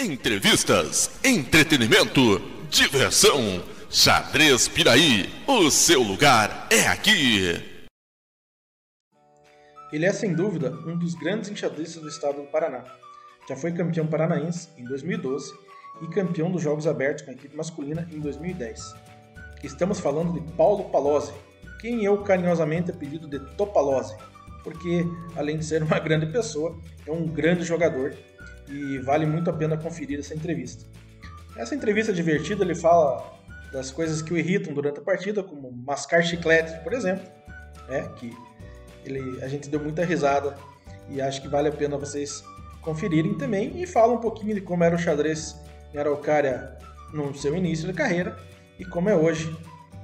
Entrevistas, entretenimento, diversão. Xadrez Piraí, o seu lugar é aqui. Ele é sem dúvida um dos grandes enxadristas do estado do Paraná. Já foi campeão paranaense em 2012 e campeão dos Jogos Abertos com a equipe masculina em 2010. Estamos falando de Paulo Palozzi, quem eu carinhosamente apelido de Topalozzi, porque além de ser uma grande pessoa, é um grande jogador e vale muito a pena conferir essa entrevista. Essa entrevista divertida ele fala das coisas que o irritam durante a partida, como mascar chiclete, por exemplo, né, que ele, a gente deu muita risada e acho que vale a pena vocês conferirem também e fala um pouquinho de como era o xadrez em Araucária no seu início de carreira e como é hoje.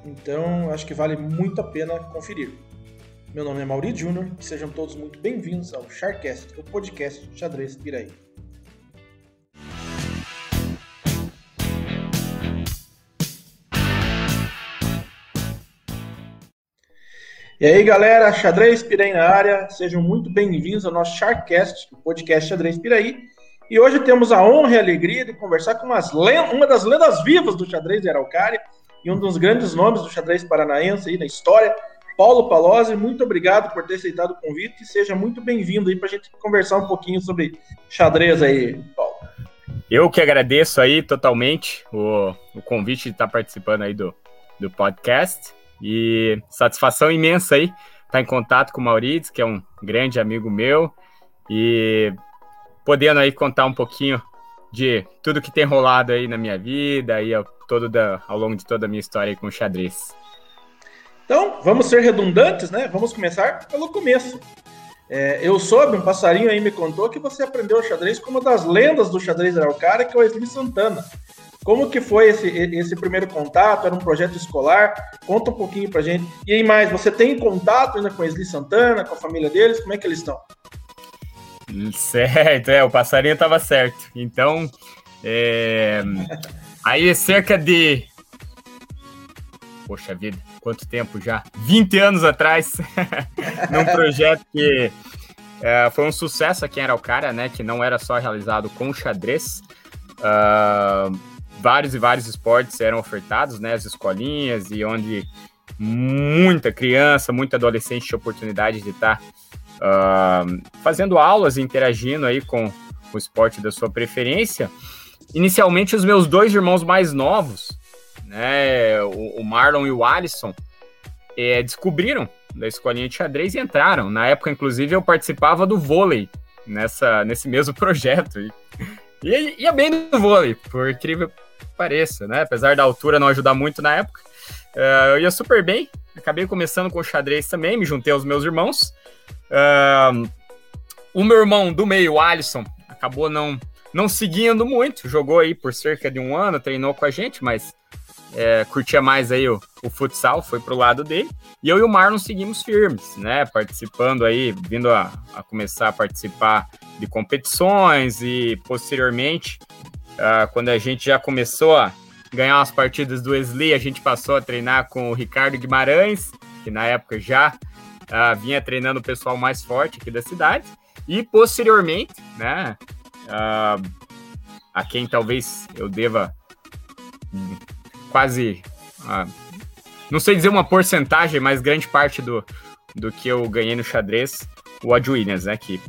Então, acho que vale muito a pena conferir. Meu nome é Mauri Júnior e sejam todos muito bem-vindos ao Charcast, o podcast Xadrez Piraí. E aí, galera, Xadrez Piraí na área, sejam muito bem-vindos ao nosso Charcast, o podcast Xadrez Piraí. E hoje temos a honra e a alegria de conversar com uma das lendas vivas do xadrez de Araucária e um dos grandes nomes do xadrez paranaense aí na história, Paulo Palozzi. Muito obrigado por ter aceitado o convite e seja muito bem-vindo aí para a gente conversar um pouquinho sobre xadrez aí, Paulo. Eu que agradeço aí totalmente o, o convite de estar participando aí do, do podcast. E satisfação imensa aí estar em contato com o Maurício, que é um grande amigo meu, e podendo aí contar um pouquinho de tudo que tem rolado aí na minha vida e ao, todo da, ao longo de toda a minha história com o xadrez. Então, vamos ser redundantes, né? Vamos começar pelo começo. É, eu soube, um passarinho aí me contou que você aprendeu xadrez com uma das lendas do xadrez araucária, que é o Wesley Santana. Como que foi esse, esse primeiro contato? Era um projeto escolar? Conta um pouquinho pra gente. E aí mais, você tem contato ainda com a Esli Santana, com a família deles? Como é que eles estão? Certo, é, o passarinho estava certo. Então, é, aí cerca de. Poxa vida, quanto tempo já? 20 anos atrás, num projeto que é, foi um sucesso aqui em Araucária, né? Que não era só realizado com xadrez. Uh, vários e vários esportes eram ofertados, né, as escolinhas, e onde muita criança, muita adolescente tinha oportunidade de estar uh, fazendo aulas interagindo aí com o esporte da sua preferência. Inicialmente, os meus dois irmãos mais novos, né, o, Marlon e o Alisson, é, descobriram da escolinha de xadrez e entraram. Na época, inclusive, eu participava do vôlei nessa, nesse mesmo projeto. E, e ia bem no vôlei, por incrível pareça, né? Apesar da altura não ajudar muito na época. Uh, eu ia super bem, acabei começando com xadrez também, me juntei aos meus irmãos. Uh, o meu irmão do meio, o Alisson, acabou não, não seguindo muito, jogou aí por cerca de um ano, treinou com a gente, mas é, curtia mais aí o, o futsal, foi pro lado dele. E eu e o Marlon seguimos firmes, né? Participando aí, vindo a, a começar a participar de competições e posteriormente Uh, quando a gente já começou a ganhar umas partidas do Wesley, a gente passou a treinar com o Ricardo Guimarães, que na época já uh, vinha treinando o pessoal mais forte aqui da cidade. E posteriormente, né, uh, a quem talvez eu deva quase, não sei dizer uma porcentagem, mas grande parte do, do que eu ganhei no xadrez, o Ad Williams, né, que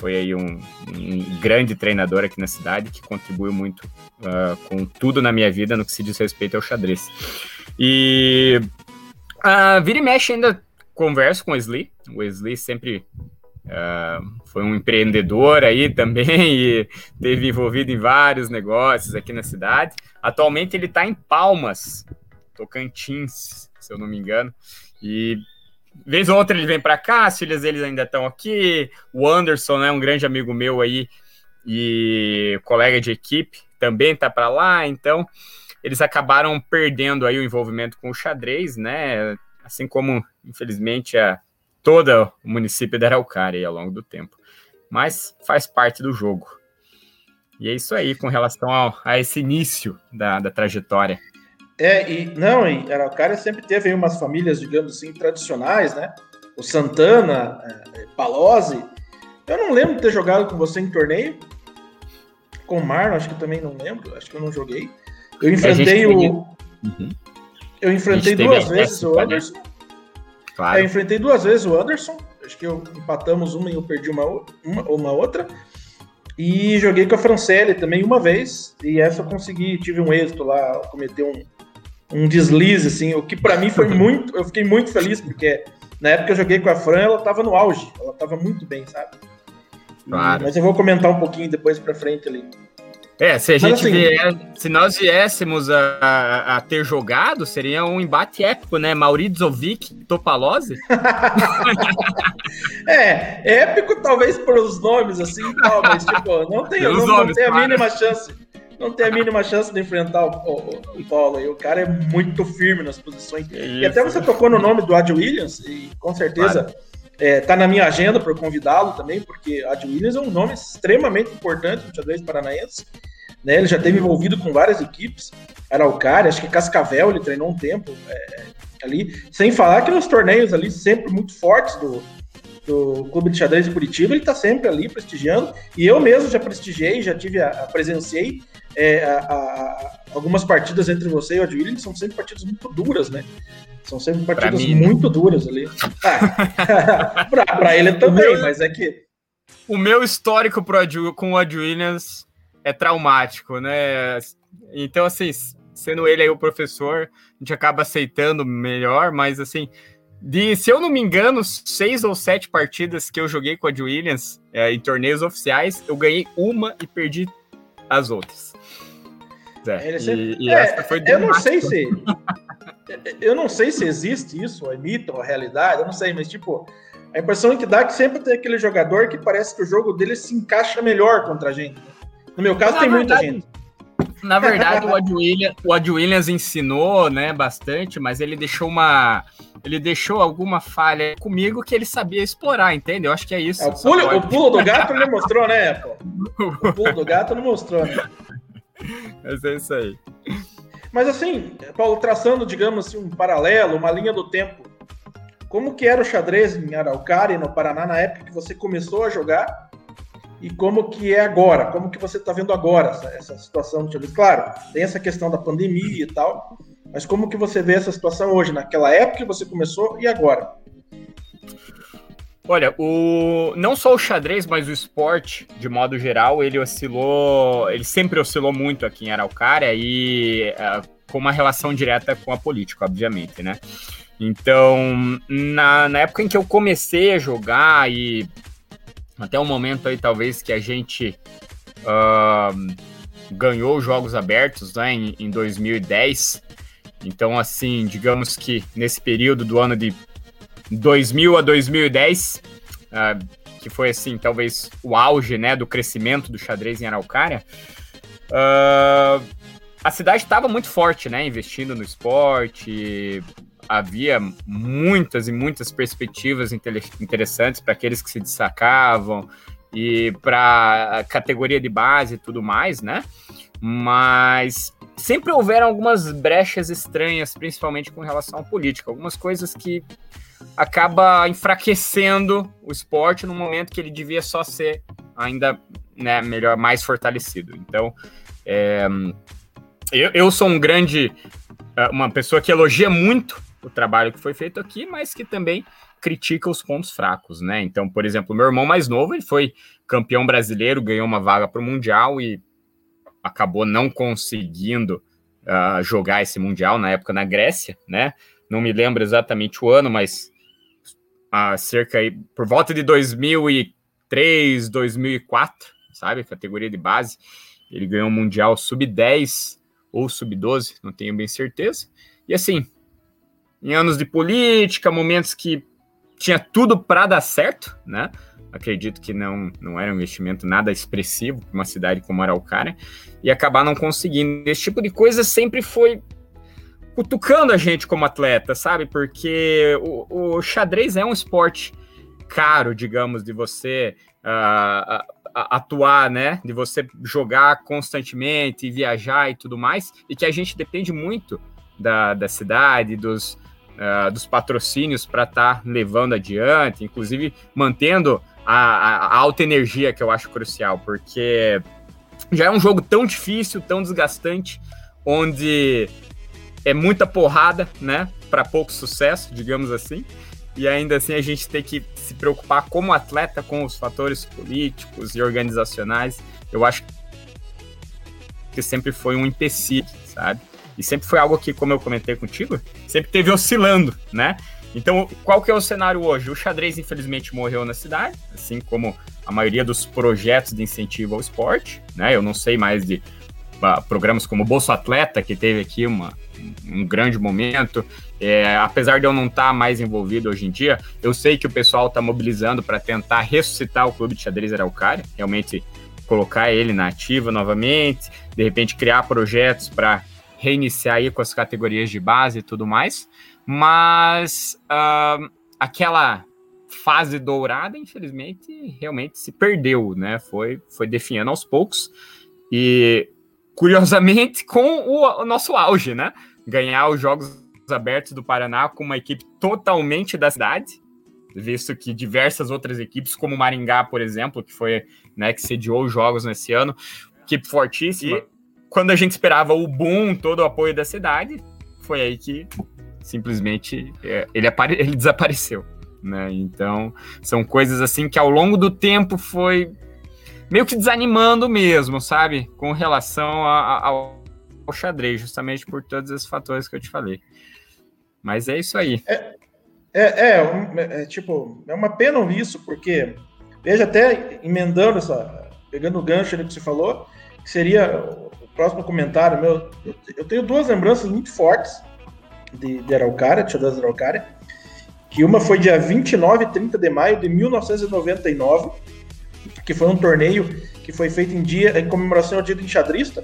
foi aí um, um, grande treinador aqui na cidade que contribuiu muito uh, com tudo na minha vida no que se diz respeito ao xadrez. E uh, vira e mexe ainda converso com o Wesley. O Wesley sempre uh, foi um empreendedor aí também e teve envolvido em vários negócios aqui na cidade. Atualmente ele está em Palmas, Tocantins, se eu não me engano. E vez ou outra ele vem para cá, as filhas deles ainda estão aqui. O Anderson, né, um grande amigo meu aí e colega de equipe, também tá para lá. Então, eles acabaram perdendo aí o envolvimento com o xadrez, né? Assim como, infelizmente, a todo o município da Araucária ao longo do tempo. Mas faz parte do jogo. E é isso aí com relação ao, a esse início da, da trajetória. É, e não, e Araucária sempre teve aí umas famílias, digamos assim, tradicionais, né? O Santana, é, Palozzi. Eu não lembro de ter jogado com você em torneio. com o Marlon, acho que também não lembro, acho que eu não joguei. Eu enfrentei o. Uhum. Eu enfrentei duas vezes o Anderson. Claro. É, eu enfrentei duas vezes o Anderson. Acho que eu empatamos uma e eu perdi uma, uma, uma outra. E joguei com a Francelle também uma vez. E essa eu consegui, tive um êxito lá, cometer um, um deslize, assim, o que para mim foi muito. Eu fiquei muito feliz, porque na época eu joguei com a Fran, ela tava no auge, ela tava muito bem, sabe? Claro. Mas eu vou comentar um pouquinho depois para frente ali. É, se a gente assim, vier, se nós viéssemos a, a, a, ter jogado, seria um embate épico, né? Maurizovic, Topalozzi. é, épico talvez por os nomes assim, tal, mas tipo, não tem, não, nomes, não tem a mínima chance. Não tem a mínima chance de enfrentar o, o, o Paulo. E o cara é muito firme nas posições. E até você tocou no nome do Ad Williams, e com certeza claro. é, tá na minha agenda para convidá-lo também, porque Ad Williams é um nome extremamente importante no xadrez paranaense né? Ele já teve envolvido com várias equipes, Araucária, acho que Cascavel ele treinou um tempo é, ali, sem falar que nos torneios ali sempre muito fortes do, do Clube de Xadrez de Curitiba, ele está sempre ali prestigiando, e eu mesmo já prestigiei, já tive, a, a presenciei é, a, a, algumas partidas entre você e o Adwillian, são sempre partidas muito duras, né? São sempre partidas mim, muito né? duras ali. Ah, para ele também, meu, mas é que. O meu histórico pro Ad, com o Ad Williams é traumático, né? Então, assim, sendo ele aí o professor, a gente acaba aceitando melhor, mas assim, de, se eu não me engano, seis ou sete partidas que eu joguei com a Williams é, em torneios oficiais, eu ganhei uma e perdi as outras. É, e, e é, essa foi eu não sei se eu não sei se existe isso, é mito ou realidade, eu não sei, mas tipo, a impressão que dá é que sempre tem aquele jogador que parece que o jogo dele se encaixa melhor contra a gente. No meu caso, Na tem verdade, muita gente. Na verdade, o Ad, Williams, o Ad Williams ensinou, né, bastante, mas ele deixou uma. Ele deixou alguma falha comigo que ele sabia explorar, entende? Eu acho que é isso. É, o, pulo, o, pulo, do gato ele mostrou, né, pô? O pulo do gato não mostrou, né? Mas é isso aí. Mas assim, Paulo, traçando, digamos assim, um paralelo, uma linha do tempo. Como que era o xadrez em Araucária, no Paraná, na época que você começou a jogar? e como que é agora, como que você está vendo agora essa, essa situação xadrez. Claro, tem essa questão da pandemia e tal, mas como que você vê essa situação hoje, naquela época que você começou e agora? Olha, o não só o xadrez, mas o esporte, de modo geral, ele oscilou, ele sempre oscilou muito aqui em Araucária e uh, com uma relação direta com a política, obviamente, né? Então, na, na época em que eu comecei a jogar e até o momento aí, talvez, que a gente uh, ganhou jogos abertos né, em, em 2010. Então, assim, digamos que nesse período do ano de 2000 a 2010, uh, que foi, assim, talvez o auge né, do crescimento do xadrez em Araucária, uh, a cidade estava muito forte, né, investindo no esporte, havia muitas e muitas perspectivas interessantes para aqueles que se destacavam e para a categoria de base e tudo mais, né? Mas sempre houveram algumas brechas estranhas, principalmente com relação à política, algumas coisas que acaba enfraquecendo o esporte no momento que ele devia só ser ainda né, melhor, mais fortalecido. Então, é, eu, eu sou um grande, é, uma pessoa que elogia muito o trabalho que foi feito aqui, mas que também critica os pontos fracos, né? Então, por exemplo, meu irmão mais novo, ele foi campeão brasileiro, ganhou uma vaga para o Mundial e acabou não conseguindo uh, jogar esse Mundial na época na Grécia, né? Não me lembro exatamente o ano, mas uh, cerca aí, por volta de 2003, 2004, sabe? Categoria de base. Ele ganhou o Mundial sub-10 ou sub-12, não tenho bem certeza. E assim, em anos de política, momentos que tinha tudo para dar certo, né? Acredito que não, não era um investimento nada expressivo para uma cidade como Araucária, e acabar não conseguindo. Esse tipo de coisa sempre foi cutucando a gente como atleta, sabe? Porque o, o xadrez é um esporte caro, digamos, de você uh, atuar, né? De você jogar constantemente, viajar e tudo mais, e que a gente depende muito da, da cidade, dos, uh, dos patrocínios para estar tá levando adiante, inclusive mantendo a, a, a, alta energia que eu acho crucial, porque já é um jogo tão difícil, tão desgastante, onde é muita porrada, né? Para pouco sucesso, digamos assim. E ainda assim a gente tem que se preocupar como atleta com os fatores políticos e organizacionais. Eu acho que sempre foi um empecilho, sabe? E sempre foi algo que, como eu comentei contigo, sempre teve oscilando, né? Então, qual que é o cenário hoje? O xadrez, infelizmente, morreu na cidade, assim como a maioria dos projetos de incentivo ao esporte, né? Eu não sei mais de programas como Bolso Atleta, que teve aqui uma, um grande momento. É, apesar de eu não estar tá mais envolvido hoje em dia, eu sei que o pessoal está mobilizando para tentar ressuscitar o clube de xadrez Araucária, realmente colocar ele na ativa novamente, de repente criar projetos para reiniciar aí com as categorias de base e tudo mais. Mas uh, aquela fase dourada, infelizmente, realmente se perdeu, né? Foi, foi definhando aos poucos. E, curiosamente, com o, o nosso auge, né? Ganhar os Jogos Abertos do Paraná com uma equipe totalmente da cidade, visto que diversas outras equipes, como Maringá, por exemplo, que foi, né, que sediou os jogos nesse ano, equipe fortíssima. E quando a gente esperava o boom, todo o apoio da cidade, foi aí que simplesmente é, ele, ele desapareceu. Né? Então, são coisas assim que ao longo do tempo foi meio que desanimando mesmo, sabe? Com relação a, a, ao, xadrez, justamente por todos esses fatores que eu te falei. Mas é isso aí. É, é, é, é, tipo, é uma pena isso, porque veja até emendando essa, pegando o gancho ali que você falou, que seria o próximo comentário meu. Eu, eu tenho duas lembranças muito fortes de, de Araucária, de xadrez Araucária, que uma foi dia 29 e 30 de maio de 1999, que foi um torneio que foi feito em dia em comemoração ao dia do enxadrista,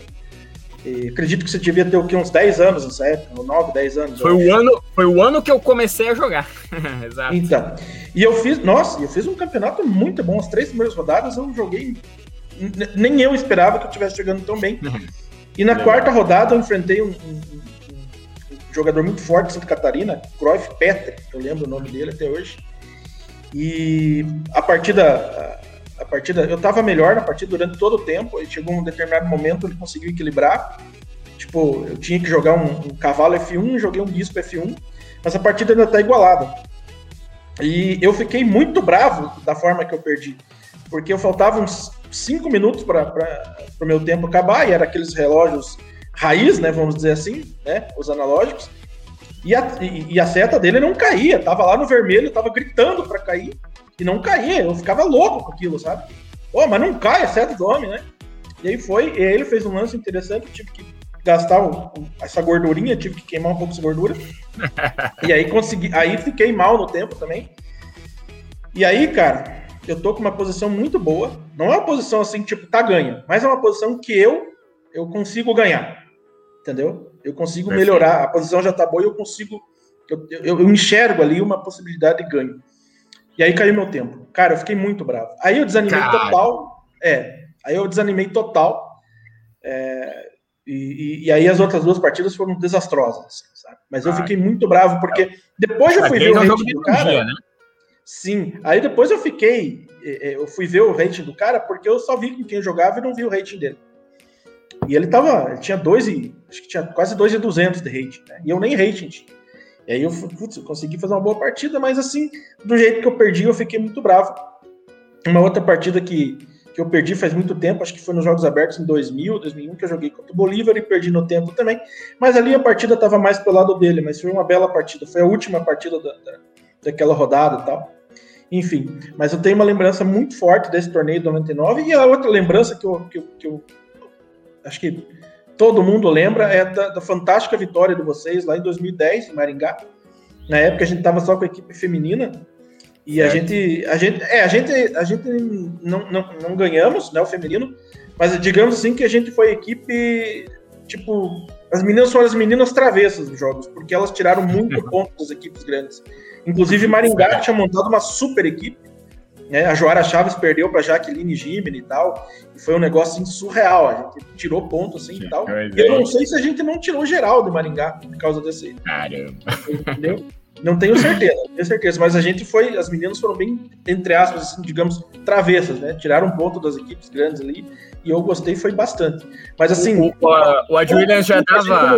e acredito que você devia ter o quê? Uns 10 anos nessa época, 9, 10 anos. Foi o, ano, foi o ano que eu comecei a jogar. Exato. Então. E eu fiz, nossa, eu fiz um campeonato muito bom. As três primeiras rodadas eu joguei. Nem eu esperava que eu estivesse jogando tão bem. E na quarta rodada eu enfrentei um, um, um, jogador muito forte de Santa Catarina, Cruyff Petri, eu lembro o nome dele até hoje. E a partida a partida, eu tava melhor na partida durante todo o tempo, e chegou um determinado momento ele conseguiu equilibrar. Tipo, eu tinha que jogar um, um cavalo F1, joguei um bispo F1, mas a partida ainda tá igualada. E eu fiquei muito bravo da forma que eu perdi, porque eu faltava uns 5 minutos para o meu tempo acabar, e era aqueles relógios raiz, né, vamos dizer assim, né, os analógicos, e a, e, e a seta dele não caía, tava lá no vermelho, tava gritando para cair, e não caía. Eu ficava louco com aquilo, sabe? Pô, mas não cai, é certo do homem, né? E aí foi, e aí ele fez um lance interessante, tive que gastar o, essa gordurinha, tive que queimar um pouco essa gordura. e aí consegui, aí fiquei mal no tempo também. E aí, cara, eu tô com uma posição muito boa. Não é uma posição assim, tipo, tá ganha, mas é uma posição que eu eu consigo ganhar. Entendeu? Eu consigo Perfeito. melhorar. A posição já tá boa e eu consigo. Eu, eu, eu enxergo ali uma possibilidade de ganho. E aí caiu meu tempo. Cara, eu fiquei muito bravo. Aí eu desanimei total. É. Aí eu desanimei total. É, e, e, e, aí as outras duas partidas foram desastrosas, assim, sabe? Mas eu fiquei muito bravo, porque depois eu fui ver o rating do cara. Né? Sim. Aí depois eu fiquei. É, é, eu fui ver o rating do cara porque eu só vi com quem jogava e não vi o rating dele. E ele tava. Ele tinha dois e. Acho que tinha quase 2,200 de rating, né? E eu nem rating tinha. E aí eu, putz, consegui fazer uma boa partida, mas assim, do jeito que eu perdi, eu fiquei muito bravo. Uma outra partida que, que eu perdi faz muito tempo, acho que foi nos Jogos Abertos em 2000, 2001, que eu joguei contra o Bolívar e perdi no tempo também. Mas ali a partida estava mais pelo lado dele, mas foi uma bela partida. Foi a última partida da, da, daquela rodada e tal. Enfim, mas eu tenho uma lembrança muito forte desse torneio de 99 e a outra lembrança que eu, que que eu acho que todo mundo lembra é da, da, fantástica vitória de vocês lá em 2010 em Maringá. Na época a gente estava só com a equipe feminina e a gente, a gente, é, a gente, a gente não, não, não ganhamos, né, o feminino, mas digamos assim que a gente foi a equipe tipo as meninas são as meninas travessas dos jogos, porque elas tiraram muito ponto das equipes grandes. Inclusive Maringá tinha montado uma super equipe né? A Joara Chaves perdeu para Jaqueline Gimene e tal. E foi um negócio assim, surreal. A gente tirou ponto assim e tal. E eu não sei se a gente não tirou geral de Maringá por causa desse. Caramba. Entendeu? Não tenho certeza, não tenho certeza, mas a gente foi, as meninas foram bem, entre aspas, assim, digamos, travessas, né? Tiraram um ponto das equipes grandes ali e eu gostei, foi bastante. Mas assim. O, o, o Ad Williams já tava.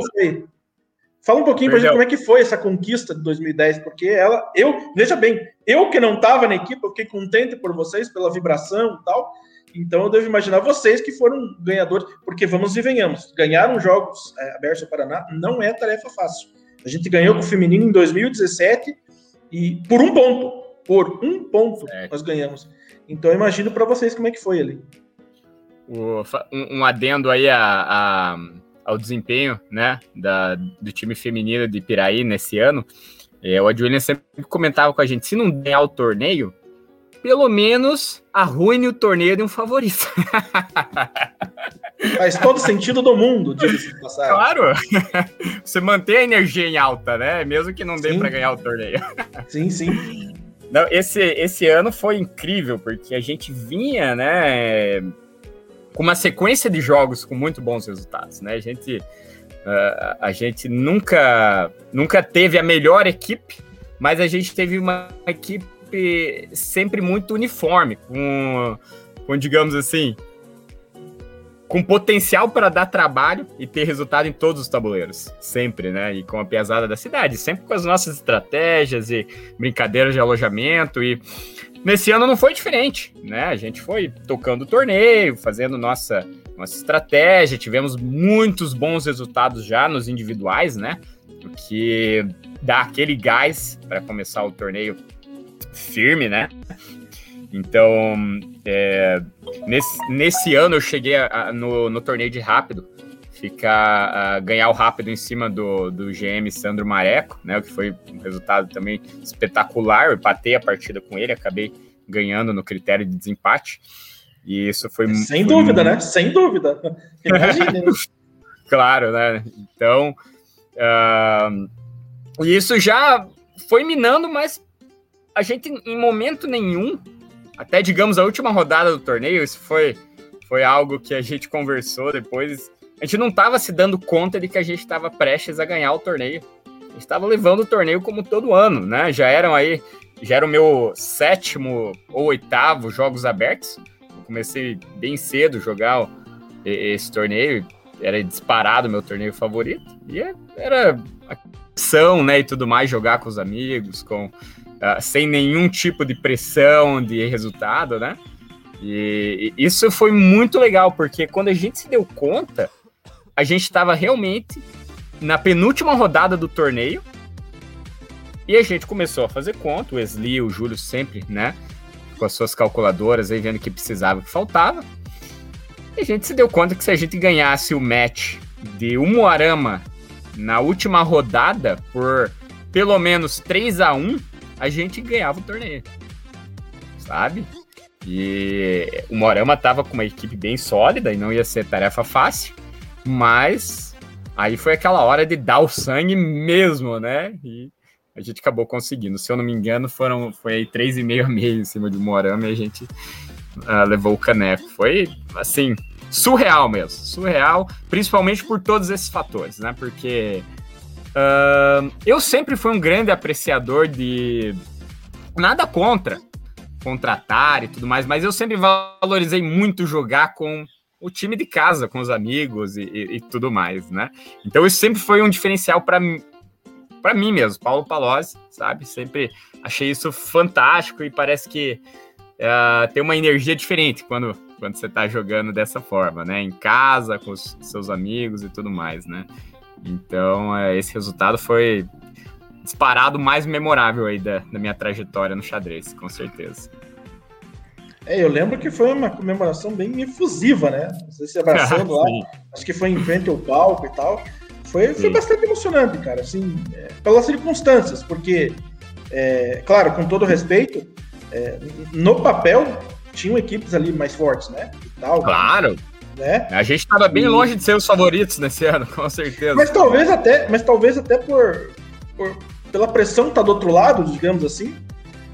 Fala um pouquinho pra gente como é que foi essa conquista de 2010, porque ela, eu, veja bem, eu que não estava na equipe, eu fiquei contente por vocês, pela vibração e tal, então eu devo imaginar vocês que foram ganhadores, porque vamos e venhamos, ganhar um jogos é, abertos ao Paraná não é tarefa fácil. A gente ganhou com o feminino em 2017 e por um ponto, por um ponto é. nós ganhamos. Então eu imagino para vocês como é que foi ali. um, um adendo aí a, a, ao desempenho né, da, do time feminino de Piraí nesse ano. É, o Adriano sempre comentava com a gente: se não ganhar o torneio, pelo menos arruine o torneio de um favorito. Faz todo sentido do mundo, diga-se de passagem. Claro! Você mantém a energia em alta, né? Mesmo que não dê para ganhar o torneio. Sim, sim. Não, esse, esse ano foi incrível, porque a gente vinha, né, com uma sequência de jogos com muito bons resultados, né? A gente, uh, a gente nunca, nunca teve a melhor equipe, mas a gente teve uma equipe sempre muito uniforme, com, com digamos assim, com potencial para dar trabalho e ter resultado em todos os tabuleiros, sempre, né? E com a pesada da cidade, sempre com as nossas estratégias e brincadeiras de alojamento e nesse ano não foi diferente, né? A gente foi tocando o torneio, fazendo nossa nossa estratégia, tivemos muitos bons resultados já nos individuais, né? O que dá aquele gás para começar o torneio firme, né? Então, é, nesse, nesse ano eu cheguei a, a, no, no torneio de rápido, ficar a, ganhar o rápido em cima do, do GM Sandro Mareco, né? O que foi um resultado também espetacular. Eu empatei a partida com ele, acabei ganhando no critério de desempate. E isso foi Sem foi dúvida, muito... né? Sem dúvida. Imagina. claro, né? Então, uh, isso já foi minando, mas a gente, em momento nenhum, até digamos a última rodada do torneio, isso foi, foi algo que a gente conversou depois. A gente não estava se dando conta de que a gente estava prestes a ganhar o torneio. A gente estava levando o torneio como todo ano, né? Já eram aí, já era o meu sétimo ou oitavo jogos abertos. Eu comecei bem cedo a jogar esse torneio, era disparado meu torneio favorito. E é, era ação, né, e tudo mais, jogar com os amigos, com uh, sem nenhum tipo de pressão de resultado, né? E, e isso foi muito legal, porque quando a gente se deu conta, a gente estava realmente na penúltima rodada do torneio e a gente começou a fazer conta, o Wesley, o Júlio sempre, né? Com as suas calculadoras aí, vendo o que precisava, o que faltava. E a gente se deu conta que se a gente ganhasse o match de Umuarama na última rodada por pelo menos 3 a 1 a gente ganhava o torneio. Sabe? E o Morama tava com uma equipe bem sólida e não ia ser tarefa fácil, mas aí foi aquela hora de dar o sangue mesmo, né? E a gente acabou conseguindo. Se eu não me engano, foram foi aí 3,5 a meio em cima de Morama e a gente uh, levou o caneco. Foi assim, surreal mesmo, surreal, principalmente por todos esses fatores, né? Porque Uh, eu sempre fui um grande apreciador de. Nada contra contratar e tudo mais, mas eu sempre valorizei muito jogar com o time de casa, com os amigos e, e, e tudo mais, né? Então isso sempre foi um diferencial para para mim mesmo, Paulo Palozzi, sabe? Sempre achei isso fantástico e parece que uh, tem uma energia diferente quando, quando você está jogando dessa forma, né? Em casa, com os seus amigos e tudo mais, né? Então, é, esse resultado foi disparado mais memorável aí da, da minha trajetória no xadrez, com certeza. É, eu lembro que foi uma comemoração bem efusiva, né? Você se abraçando lá, acho que foi em frente ao palco e tal. Foi, foi bastante emocionante, cara, assim, é, pelas circunstâncias, porque, é, claro, com todo respeito, é, no papel tinham equipes ali mais fortes, né? E tal, claro. Né? A gente estava bem e... longe de ser os favoritos nesse ano, com certeza. Mas talvez até, mas talvez até por, por pela pressão que tá do outro lado, digamos assim.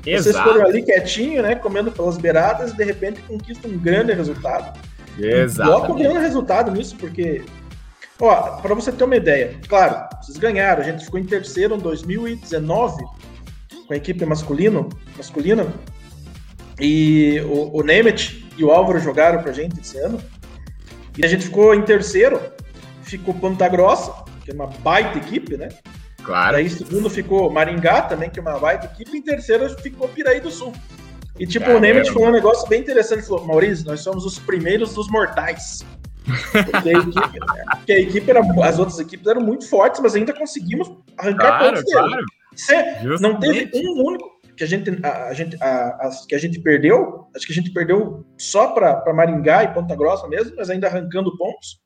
Exato. Vocês foram ali quietinho, né, comendo pelas beiradas e de repente conquistam um grande resultado. Exato. Coloca um grande resultado nisso, porque Ó, para você ter uma ideia, claro, vocês ganharam, a gente ficou em terceiro em 2019 com a equipe masculino, masculina, e o, o Nemeth e o Álvaro jogaram pra gente esse ano, e a gente ficou em terceiro, ficou Ponta Grossa, que é uma baita equipe, né? Claro. Aí segundo ficou Maringá também, que é uma baita equipe, e em terceiro ficou Piraí do Sul. E tipo, Caramba. o Nemeth falou um negócio bem interessante, ele falou, Maurício, nós somos os primeiros dos mortais. Porque a equipe, porque a equipe era, as outras equipes eram muito fortes, mas ainda conseguimos arrancar claro, pontos claro. não teve um único que a gente, a, a gente, a, que a gente perdeu, acho que a gente perdeu só para Maringá e Ponta Grossa mesmo, mas ainda arrancando pontos.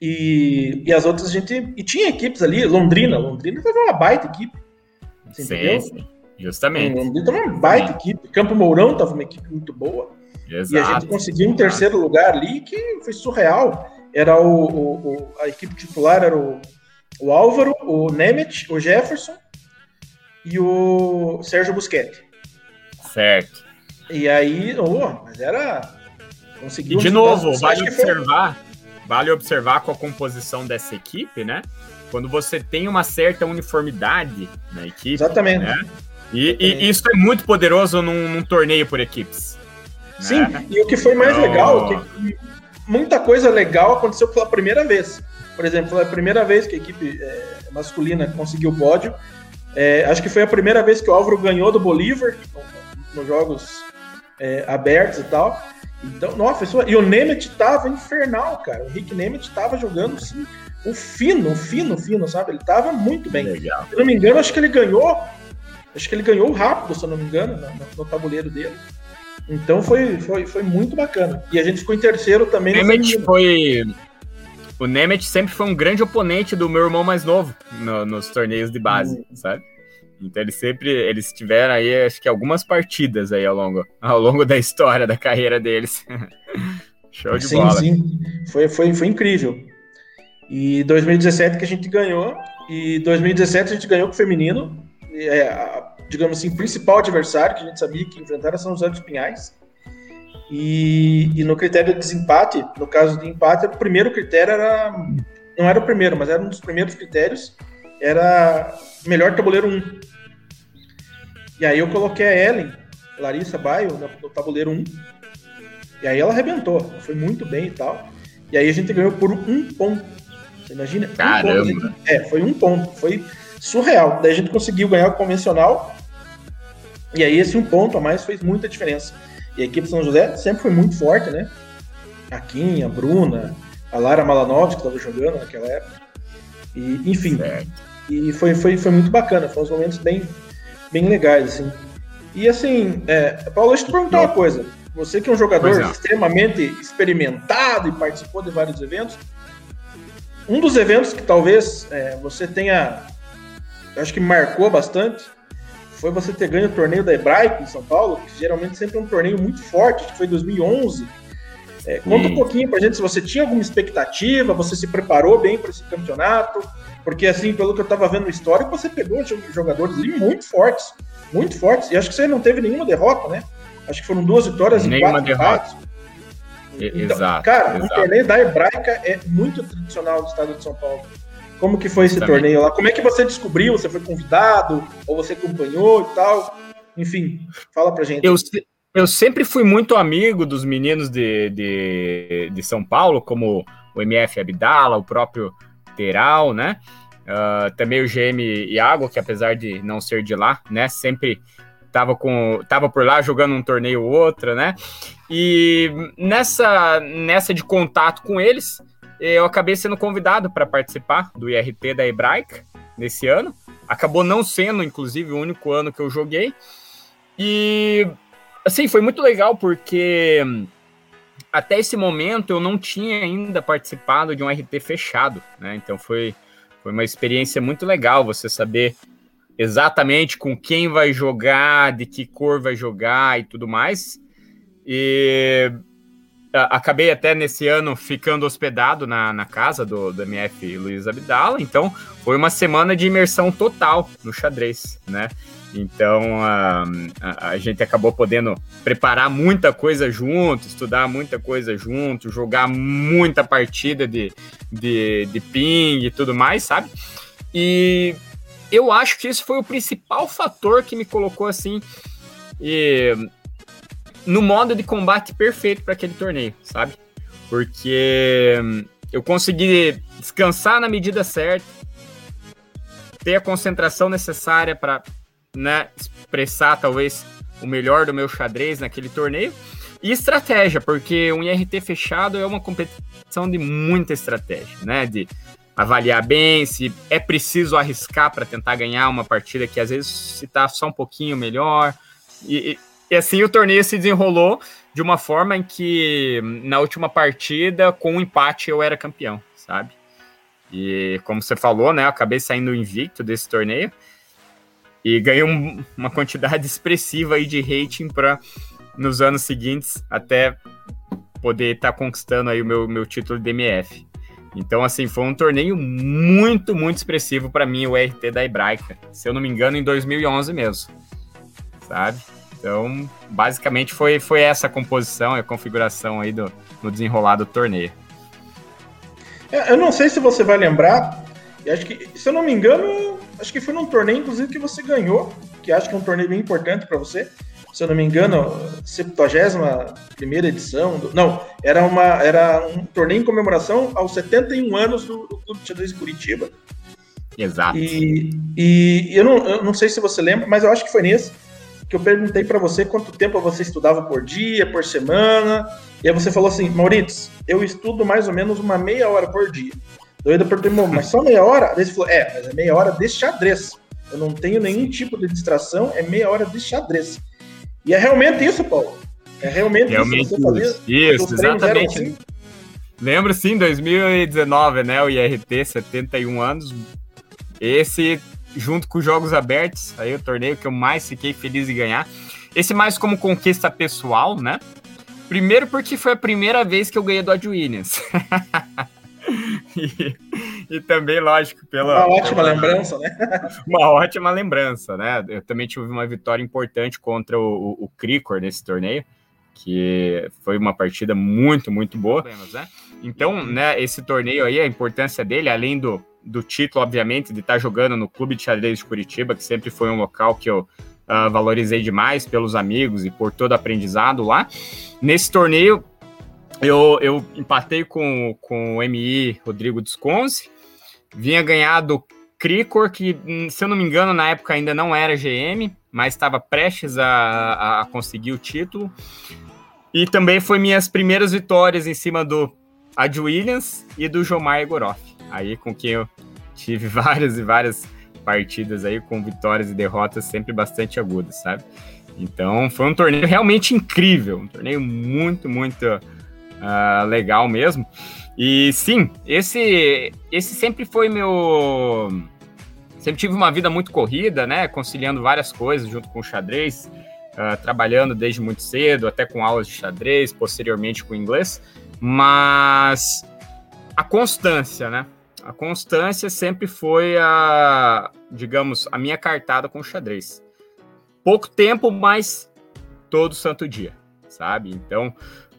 E, e as outras a gente. E tinha equipes ali, Londrina. Londrina foi uma baita equipe. Sim, sim, justamente. Londrina foi uma baita equipe. Campo Mourão estava uma equipe muito boa. Exato. E a gente conseguiu um terceiro lugar ali que foi surreal. Era o, o, o a equipe titular era o, o Álvaro, o Nemeth, o Jefferson e o Sérgio Busquete. Certo. E aí, oh, mas era. Conseguiu. E de novo, vale observar. Vale observar com a composição dessa equipe, né? Quando você tem uma certa uniformidade na equipe. Exatamente. Né? E, Exatamente. e, isso é muito poderoso num, num torneio por equipes. Sim, né? e o que foi mais então... legal, que muita coisa legal aconteceu pela primeira vez. Por exemplo, foi a primeira vez que a equipe é, masculina conseguiu o pódio. É, acho que foi a primeira vez que o Álvaro ganhou do Bolívar nos jogos é, abertos e tal. Então, nossa, e o Nemeth tava infernal, cara. O Rick Nemeth tava jogando assim, o fino, o fino, fino, sabe? Ele tava muito bem. Legal. Se eu não me engano, acho que ele ganhou. Acho que ele ganhou rápido, se eu não me engano, no, no tabuleiro dele. Então foi, foi, foi muito bacana. E a gente ficou em terceiro também. Nemeth foi. O Nemeth sempre foi um grande oponente do meu irmão mais novo no, nos torneios de base, hum. sabe? Então eles sempre eles tiveram aí acho que algumas partidas aí ao longo ao longo da história da carreira deles. Show de sim, bola. Sim, sim. Foi, foi, foi incrível. E 2017 que a gente ganhou e 2017 a gente ganhou com o feminino. É, digamos assim, principal adversário que a gente sabia que enfrentar São José dos Pinhais. E, e, no critério de desempate, no caso de empate, o primeiro critério era. Não era o primeiro, mas era um dos primeiros critérios. Era melhor tabuleiro 1. E aí eu coloquei a Ellen, Larissa Baio, no, no tabuleiro 1. E aí ela arrebentou. Foi muito bem e tal. E aí a gente ganhou por um ponto. Você imagina? Caramba! Um é, foi um ponto. Foi surreal. Daí a gente conseguiu ganhar o convencional e aí esse um ponto a mais fez muita diferença. E a equipe São José sempre foi muito forte, né? A Kim, a Bruna, a Lara Malanovski que estava jogando naquela época. E, enfim, certo. e foi, foi, foi muito bacana, foram uns momentos bem, bem legais, assim. E assim, é, Paulo, deixa eu te perguntar uma coisa. Você que é um jogador é. extremamente experimentado e participou de vários eventos, um dos eventos que talvez é, você tenha, acho que marcou bastante, foi você ter ganho o torneio da Hebraico em São Paulo, que geralmente sempre é um torneio muito forte, que foi em 2011. É, conta um pouquinho pra gente se você tinha alguma expectativa, você se preparou bem para esse campeonato, porque assim, pelo que eu tava vendo no histórico, você pegou jogadores ali muito fortes, muito fortes, e acho que você não teve nenhuma derrota, né? Acho que foram duas vitórias e quatro derrotas. Então, exato. Cara, exato. o torneio da Hebraica é muito tradicional do estado de São Paulo. Como que foi esse Também. torneio lá? Como é que você descobriu? Você foi convidado? Ou você acompanhou e tal? Enfim, fala pra gente. Eu, eu sempre fui muito amigo dos meninos de, de, de São Paulo, como o MF Abdala, o próprio Teral, né? Uh, também o GM Iago, que apesar de não ser de lá, né? Sempre tava, com, tava por lá jogando um torneio ou outro, né? E nessa, nessa de contato com eles, eu acabei sendo convidado para participar do IRT da Hebraica nesse ano. Acabou não sendo, inclusive, o único ano que eu joguei. E, assim, foi muito legal porque até esse momento eu não tinha ainda participado de um RT fechado, né? Então foi, foi uma experiência muito legal você saber exatamente com quem vai jogar, de que cor vai jogar e tudo mais. E acabei até nesse ano ficando hospedado na, na casa do, do MF Luiz Abdala, então foi uma semana de imersão total no xadrez, né? Então a, a, a, gente acabou podendo preparar muita coisa junto, estudar muita coisa junto, jogar muita partida de, de, de ping e tudo mais, sabe? E eu acho que isso foi o principal fator que me colocou assim e, no modo de combate perfeito para aquele torneio, sabe? Porque eu consegui descansar na medida certa, ter a concentração necessária para né, expressar talvez o melhor do meu xadrez naquele torneio. E estratégia, porque um IRT fechado é uma competição de muita estratégia, né? De avaliar bem se é preciso arriscar para tentar ganhar uma partida que às vezes se está só um pouquinho melhor. E, e, assim o torneio se desenrolou de uma forma em que na última partida, com um empate, eu era campeão, sabe? E como você falou, né? Eu acabei saindo invicto desse torneio e ganhei um, uma quantidade expressiva aí de rating para nos anos seguintes até poder estar tá conquistando aí o meu, meu título de MF. Então, assim, foi um torneio muito, muito expressivo para mim, o RT da Hebraica. Se eu não me engano, em 2011 mesmo. Sabe? Então, basicamente foi, foi essa a composição, a configuração aí do, no desenrolar do torneio. É, eu não sei se você vai lembrar, acho que, se eu não me engano, acho que foi num torneio, inclusive, que você ganhou, que acho que é um torneio bem importante para você. Se eu não me engano, 71 primeira edição. Do, não, era, uma, era um torneio em comemoração aos 71 anos do, do Clube de Xadrez Curitiba. Exato. E, e eu, não, eu não sei se você lembra, mas eu acho que foi nesse que eu perguntei para você quanto tempo você estudava por dia, por semana. E aí você falou assim, Maurício, eu estudo mais ou menos uma meia hora por dia. Doida por ter, mas só meia hora? Aí você falou, é, mas é meia hora de xadrez. Eu não tenho nenhum tipo de distração, é meia hora de xadrez. E é realmente isso, Paulo. É realmente, realmente isso. Fazia, isso, exatamente. Assim. Lembro sim, 2019, né? O IRT, 71 anos. Esse, junto com os Jogos Abertos, aí o torneio que eu mais fiquei feliz de ganhar. Esse mais como conquista pessoal, né? Primeiro porque foi a primeira vez que eu ganhei do Ad Williams. e, e, também, lógico, pela. Uma ótima pela, lembrança, né? uma ótima lembrança, né? Eu também tive uma vitória importante contra o, o, o Cricor nesse torneio, que foi uma partida muito, muito boa. Né? Então, né, esse torneio aí, a importância dele, além do, do título, obviamente, de estar jogando no Clube de Xadrez de Curitiba, que sempre foi um local que eu uh, valorizei demais pelos amigos e por todo aprendizado lá. Nesse torneio, eu, eu empatei com, com o MI Rodrigo Desconce, vinha ganhar do Cricor, que, hum, se eu não me engano, na época ainda não era GM, mas estava prestes a, a conseguir o título. E também foi minhas primeiras vitórias em cima do Ad Williams e do Jomar Egoroff. Aí com quem eu tive várias e várias partidas aí com vitórias e derrotas sempre bastante agudas, sabe? Então foi um torneio realmente incrível, um torneio muito, muito uh, legal mesmo. E sim, esse, esse sempre foi meu. Sempre tive uma vida muito corrida, né? Conciliando várias coisas junto com o xadrez, uh, trabalhando desde muito cedo, até com aulas de xadrez, posteriormente com inglês. Mas a constância, né? A constância sempre foi a, digamos, a minha cartada com o xadrez. Pouco tempo, mas todo santo dia, sabe? Então,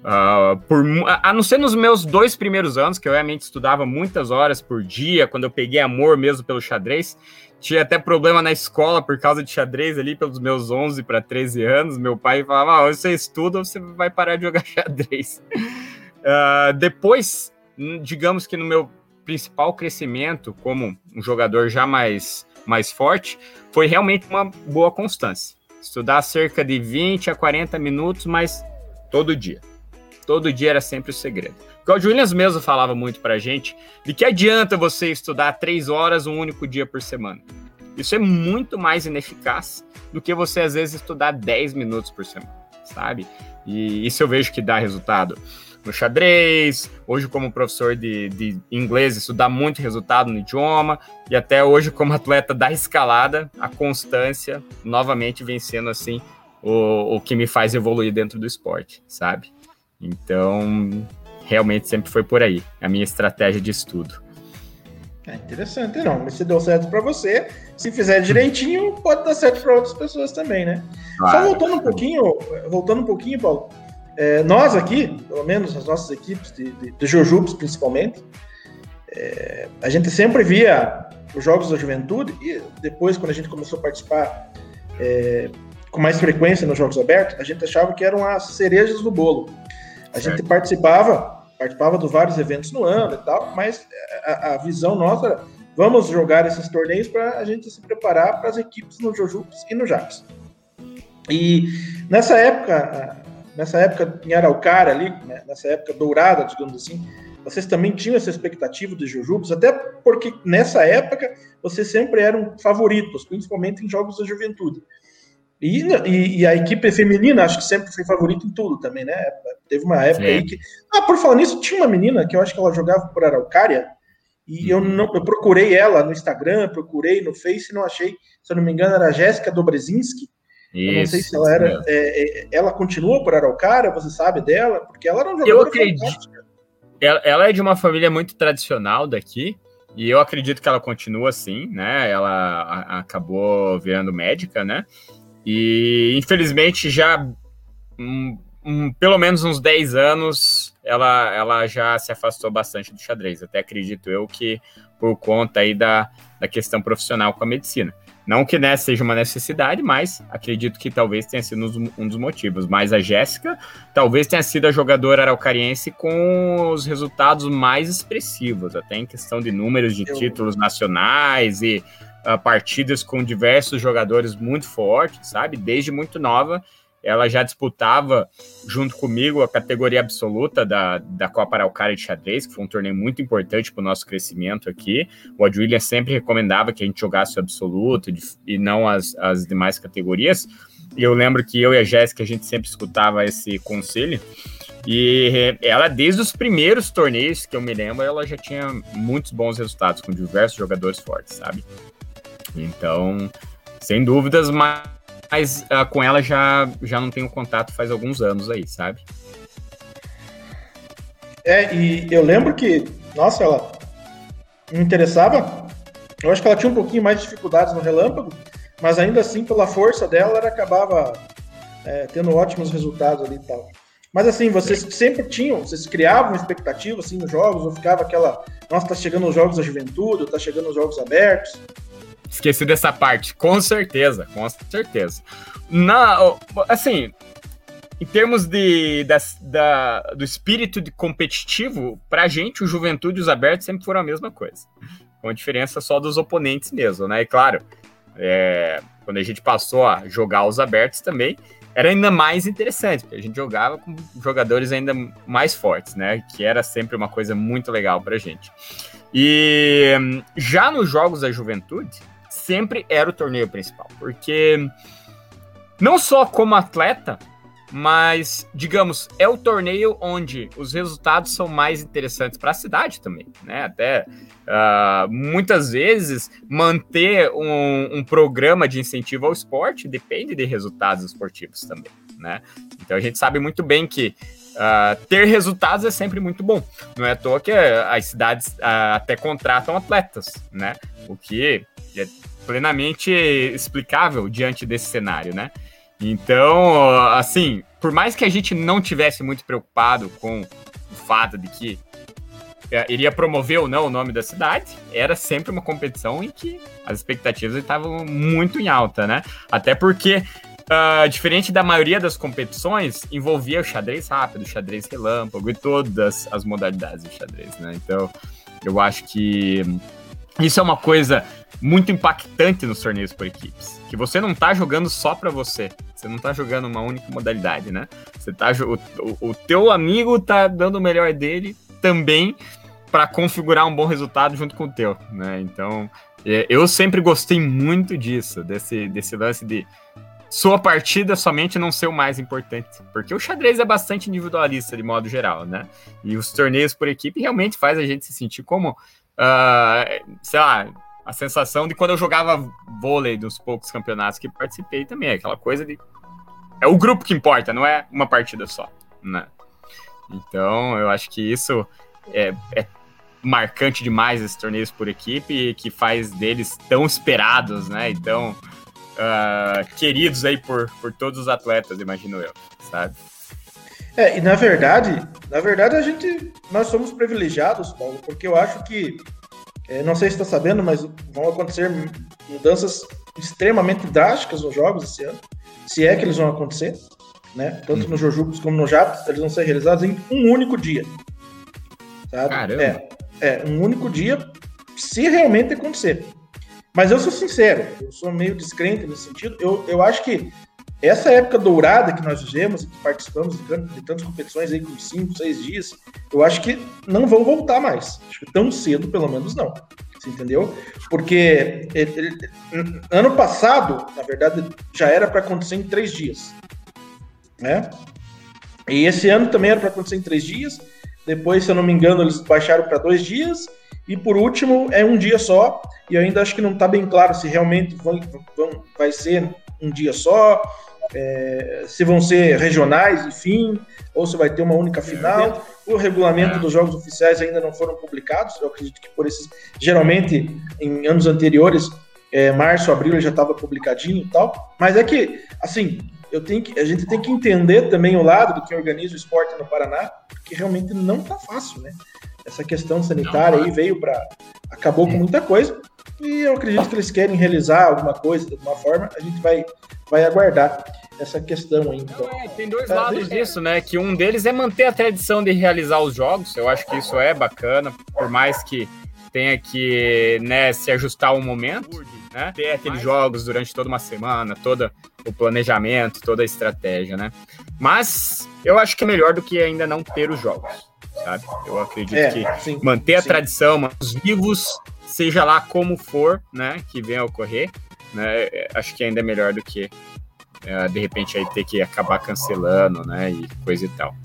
Uh, por, a não ser nos meus dois primeiros anos, que eu realmente estudava muitas horas por dia, quando eu peguei amor mesmo pelo xadrez, tinha até problema na escola por causa de xadrez ali, pelos meus 11 para 13 anos. Meu pai falava: ah, você estuda ou você vai parar de jogar xadrez. Uh, depois, digamos que no meu principal crescimento como um jogador já mais, mais forte, foi realmente uma boa constância. Estudar cerca de 20 a 40 minutos, mas todo dia Todo dia era sempre o segredo. O Claudio Williams mesmo falava muito pra gente de que adianta você estudar três horas um único dia por semana. Isso é muito mais ineficaz do que você, às vezes, estudar 10 minutos por semana, sabe? E isso eu vejo que dá resultado no xadrez, hoje como professor de, de inglês, isso dá muito resultado no idioma, e até hoje como atleta da escalada, a constância, novamente vencendo assim o, o que me faz evoluir dentro do esporte, sabe? Então, realmente sempre foi por aí, a minha estratégia de estudo. É interessante, não. Mas se deu certo para você, se fizer direitinho, pode dar certo para outras pessoas também, né? Claro. Só voltando um pouquinho, voltando um pouquinho, Paulo. É, nós aqui, pelo menos as nossas equipes de, de, de Jujubes principalmente, é, a gente sempre via os jogos da juventude e depois, quando a gente começou a participar é, com mais frequência nos jogos abertos, a gente achava que eram as cerejas do bolo. A certo. gente participava participava de vários eventos no ano e tal, mas a, a visão nossa era, vamos jogar esses torneios para a gente se preparar para as equipes no Jojupes e no Japs. E nessa época, nessa época em Araucária ali, né, nessa época dourada, digamos assim, vocês também tinham essa expectativa de Jujubes, até porque nessa época vocês sempre eram favoritos, principalmente em jogos da juventude. E, e, e, a equipe feminina, acho que sempre foi favorita em tudo também, né? Teve uma época Sim. aí que. Ah, por falar nisso, tinha uma menina que eu acho que ela jogava por Araucária, e eu uhum. não eu procurei ela no Instagram, procurei no Face, não achei. Se eu não me engano, era a Jéssica Dobrezinski. Isso, eu não sei se ela era. É, é, ela continua por Araucária, você sabe dela? Porque ela era um. Eu acredito. Ela, ela é de uma família muito tradicional daqui. E eu acredito que ela continua assim, né? Ela a, acabou virando médica, né? E infelizmente já um, um, pelo menos uns 10 anos ela, ela já se afastou bastante do xadrez. Até acredito eu que por conta aí da, da questão profissional com a medicina. Não que nessa seja uma necessidade, mas acredito que talvez tenha sido um dos motivos. Mas a Jéssica talvez tenha sido a jogadora araucariense com os resultados mais expressivos, até em questão de números de títulos nacionais e uh, partidas com diversos jogadores muito fortes, sabe? Desde muito nova, ela já disputava junto comigo a categoria absoluta da, da Copa Araucária de Xadrez, que foi um torneio muito importante para o nosso crescimento aqui. O Ad William sempre recomendava que a gente jogasse o absoluto e não as, as demais categorias. E eu lembro que eu e a Jéssica, a gente sempre escutava esse conselho. E ela, desde os primeiros torneios que eu me lembro, ela já tinha muitos bons resultados com diversos jogadores fortes, sabe? Então, sem dúvidas, mas uh, com ela já, já não tenho contato faz alguns anos aí, sabe? É, e eu lembro que, nossa, ela me interessava. Eu acho que ela tinha um pouquinho mais de dificuldades no relâmpago, mas ainda assim, pela força dela, ela acabava é, tendo ótimos resultados ali e tal. Mas assim, vocês sempre tinham, vocês criavam expectativa assim nos jogos, ou ficava aquela, nossa, tá chegando os jogos da juventude, tá chegando os jogos abertos. Esqueci dessa parte, com certeza, com certeza. Na, assim, em termos de, da, da, do espírito de competitivo, pra gente, o Juventude e os Abertos sempre foram a mesma coisa. Com a diferença só dos oponentes mesmo, né? E claro, é, quando a gente passou a jogar os abertos também, era ainda mais interessante, porque a gente jogava com jogadores ainda mais fortes, né? Que era sempre uma coisa muito legal pra gente. E já nos jogos da juventude, sempre era o torneio principal, porque não só como atleta, mas digamos é o torneio onde os resultados são mais interessantes para a cidade também, né? Até uh, muitas vezes manter um, um, programa de incentivo ao esporte depende de resultados esportivos também, né? Então a gente sabe muito bem que Uh, ter resultados é sempre muito bom. Não é à toa que as cidades uh, até contratam atletas, né? O que é plenamente explicável diante desse cenário, né? Então, assim, por mais que a gente não tivesse muito preocupado com o fato de que é, iria promover ou não o nome da cidade, era sempre uma competição em que as expectativas estavam muito em alta, né? Até porque, uh, diferente da maioria das competições, envolvia o xadrez rápido, o xadrez relâmpago e todas as modalidades de xadrez, né? Então, eu acho que isso é uma coisa muito impactante nos torneios por equipes. Que você não tá jogando só para você. Você não tá jogando uma única modalidade, né? Você tá o, o teu amigo tá dando o melhor dele também para configurar um bom resultado junto com o teu, né? Então, é, eu sempre gostei muito disso, desse, desse lance de sua partida somente não ser o mais importante, porque o xadrez é bastante individualista de modo geral, né? E os torneios por equipe realmente faz a gente se sentir como, uh, sei lá, a sensação de quando eu jogava vôlei dos poucos campeonatos que participei também, aquela coisa de. É o grupo que importa, não é uma partida só, né? Então, eu acho que isso é, é marcante demais esses torneios por equipe e que faz deles tão esperados, né? Então, uh, queridos aí por, por todos os atletas, imagino eu, sabe? É, e na verdade, na verdade a gente, nós somos privilegiados, Paulo, porque eu acho que, é, não sei se está sabendo, mas vão acontecer mudanças extremamente drásticas nos jogos esse ano, se é que eles vão acontecer, né? Tanto uhum. no Jojubes como no Japs, eles vão ser realizados em um único dia. Sabe? Caramba. É, é, um único dia, se realmente acontecer. Mas eu sou sincero, eu sou meio descrente nesse sentido. Eu, eu acho que essa época dourada que nós vivemos que participamos de, tantas competições aí com cinco, seis dias, eu acho que não vão voltar mais. Acho que tão cedo, pelo menos, não. Você entendeu? Porque ele, ele, ano passado, na verdade, já era para acontecer em três dias. Né? E esse ano também era para acontecer em três dias. Depois, se eu não me engano, eles baixaram para dois dias. E por último, é um dia só. E ainda acho que não está bem claro se realmente vão, vão, vai ser um dia só, é, se vão ser regionais, enfim, ou se vai ter uma única final. O regulamento dos jogos oficiais ainda não foram publicados. Eu acredito que por esses. Geralmente, em anos anteriores, é, março, abril, já estava publicadinho e tal. Mas é que, assim, eu tenho que, a gente tem que entender também o lado do que organiza o esporte no Paraná, porque realmente não tá fácil, né? Essa questão sanitária aí veio para acabou com muita coisa e eu acredito que eles querem realizar alguma coisa de alguma forma. A gente vai vai aguardar essa questão aí. Então. É, tem dois lados disso, né? Que um deles é manter a tradição de realizar os jogos. Eu acho que isso é bacana, por mais que tenha que né, se ajustar ao momento, né? Ter aqueles jogos durante toda uma semana, todo o planejamento, toda a estratégia, né? Mas eu acho que é melhor do que ainda não ter os jogos, sabe? Eu acredito é, que sim, manter a sim. tradição, os vivos, seja lá como for, né, que venha a ocorrer, né? É, acho que ainda é melhor do que é, de repente aí ter que acabar cancelando, né? E coisa e tal.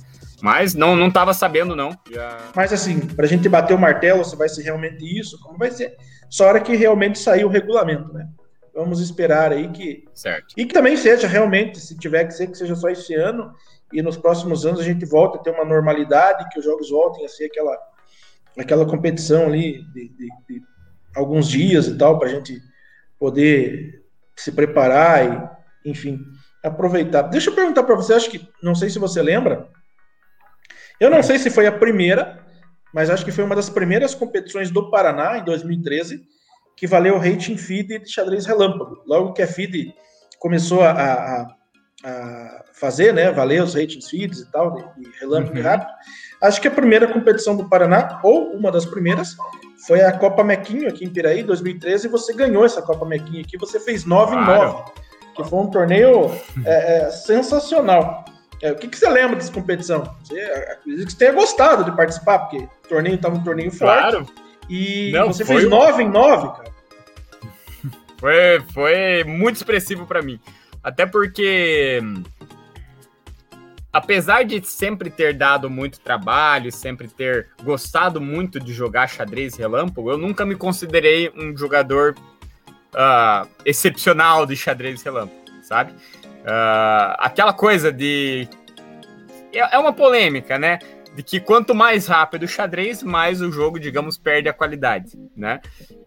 Mas não, não tava sabendo, não. Já... Mas assim, pra gente bater o martelo, se vai ser realmente isso, como vai ser? Só hora que realmente sair o regulamento, né? Vamos esperar aí que. Certo. E que também seja realmente, se tiver que ser, que seja só esse ano, e nos próximos anos a gente volta a ter uma normalidade, que os jogos voltem a ser aquela, aquela competição ali de, de, de alguns dias e tal, para a gente poder se preparar e, enfim, aproveitar. Deixa eu perguntar para você, acho que não sei se você lembra. Eu não sei se foi a primeira, mas acho que foi uma das primeiras competições do Paraná em 2013 que valeu o rating feed de xadrez relâmpago. Logo que a feed começou a, a, a fazer, né, valer os ratings feeds e tal, de, de relâmpago uhum. rápido. Acho que a primeira competição do Paraná, ou uma das primeiras, foi a Copa Mequinho aqui em Piraí, 2013, e você ganhou essa Copa Mequinho aqui, você fez 9 claro. em 9, que foi um torneio é, é, sensacional. É, o que, que, você lembra dessa competição? Você, acredito que você tenha gostado de participar, porque o torneio estava um torneio forte. Claro. E Não, você fez 9 em 9, cara. Foi, foi muito expressivo para mim. Até porque apesar de sempre ter dado muito trabalho, sempre ter gostado muito de jogar xadrez relâmpago, eu nunca me considerei um jogador uh, excepcional de xadrez relâmpago, sabe? Uh, aquela coisa de. É, é uma polêmica, né? De que quanto mais rápido o xadrez, mais o jogo, digamos, perde a qualidade, né?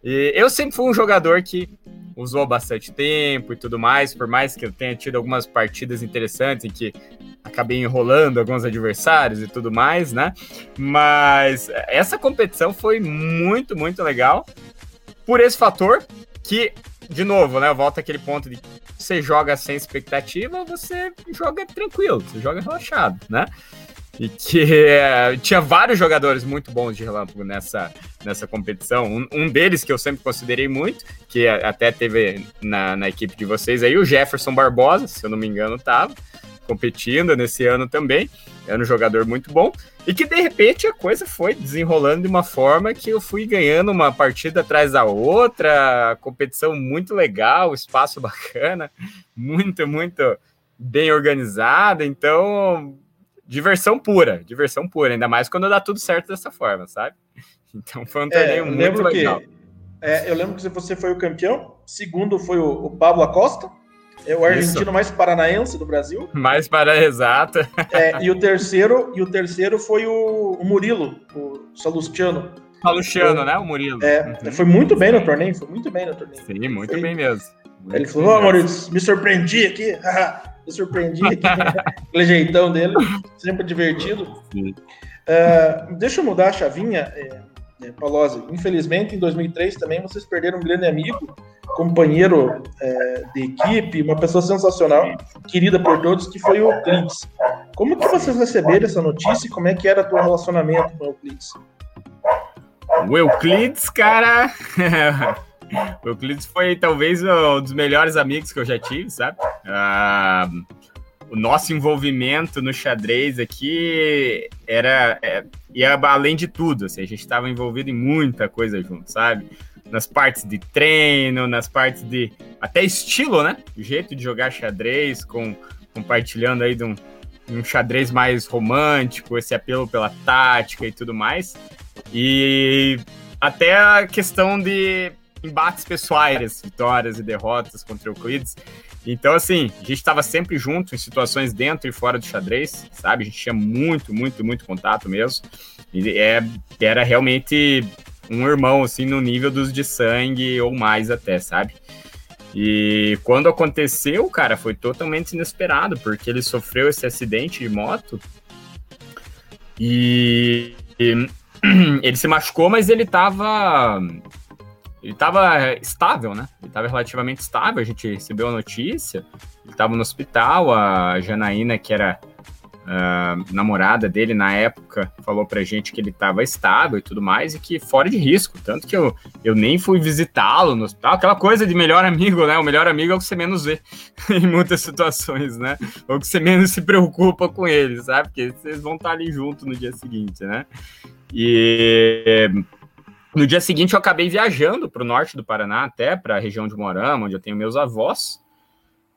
E eu sempre fui um jogador que usou bastante tempo e tudo mais, por mais que eu tenha tido algumas partidas interessantes em que acabei enrolando alguns adversários e tudo mais, né? Mas essa competição foi muito, muito legal por esse fator que, de novo, né? Volta aquele ponto de você joga sem expectativa, você joga tranquilo, você joga relaxado, né? E que é, tinha vários jogadores muito bons de relâmpago nessa, nessa competição. Um, um, deles que eu sempre considerei muito, que até teve na, na equipe de vocês aí, o Jefferson Barbosa, se eu não me engano, tava competindo nesse ano também. Era um jogador muito bom. E que de repente a coisa foi desenrolando de uma forma que eu fui ganhando uma partida atrás da outra, competição muito legal, espaço bacana, muito, muito bem organizada. Então, diversão pura, diversão pura, ainda mais quando dá tudo certo dessa forma, sabe? Então foi um torneio é, muito legal. Que, é, eu lembro que você foi o campeão, segundo foi o, o Pablo Acosta, é o argentino Isso. mais paranaense do Brasil. Mais para exata. É, e o terceiro, e o terceiro foi o, o Murilo, o Salustiano. Luciano, né? O Murilo. É, uhum. foi muito bem no torneio, foi muito bem no torneio. Sim, muito foi... bem mesmo. Muito ele falou, ô oh, Maurício, me surpreendi aqui. me surpreendi aqui. Aquele jeitão dele, sempre divertido. Uh, deixa eu mudar a chavinha, é, é, Palose. Infelizmente, em 2003 também vocês perderam um grande amigo, companheiro é, de equipe, uma pessoa sensacional, querida por todos, que foi o Euclides. Como que vocês receberam essa notícia e como é que era o teu relacionamento com o Euclides? O Euclides, cara. o Euclides foi talvez um dos melhores amigos que eu já tive, sabe? Ah, o nosso envolvimento no xadrez aqui era. É, ia além de tudo, assim, a gente estava envolvido em muita coisa junto, sabe? Nas partes de treino, nas partes de. até estilo, né? O jeito de jogar xadrez, com, compartilhando aí de um, um xadrez mais romântico, esse apelo pela tática e tudo mais. E até a questão de embates pessoais, vitórias e derrotas contra Euclides. Então, assim, a gente estava sempre junto em situações dentro e fora do xadrez, sabe? A gente tinha muito, muito, muito contato mesmo. E é, era realmente um irmão, assim, no nível dos de sangue ou mais até, sabe? E quando aconteceu, cara, foi totalmente inesperado, porque ele sofreu esse acidente de moto e, e ele se machucou, mas ele tava ele estava estável, né? Ele estava relativamente estável. A gente recebeu a notícia. Ele estava no hospital. A Janaína, que era uh, namorada dele na época, falou pra gente que ele estava estável e tudo mais e que fora de risco. Tanto que eu, eu nem fui visitá-lo no hospital. Aquela coisa de melhor amigo, né? O melhor amigo é o que você menos vê em muitas situações, né? Ou que você menos se preocupa com ele, sabe? Porque vocês vão estar ali junto no dia seguinte, né? E no dia seguinte, eu acabei viajando para o norte do Paraná, até para a região de Morama, onde eu tenho meus avós.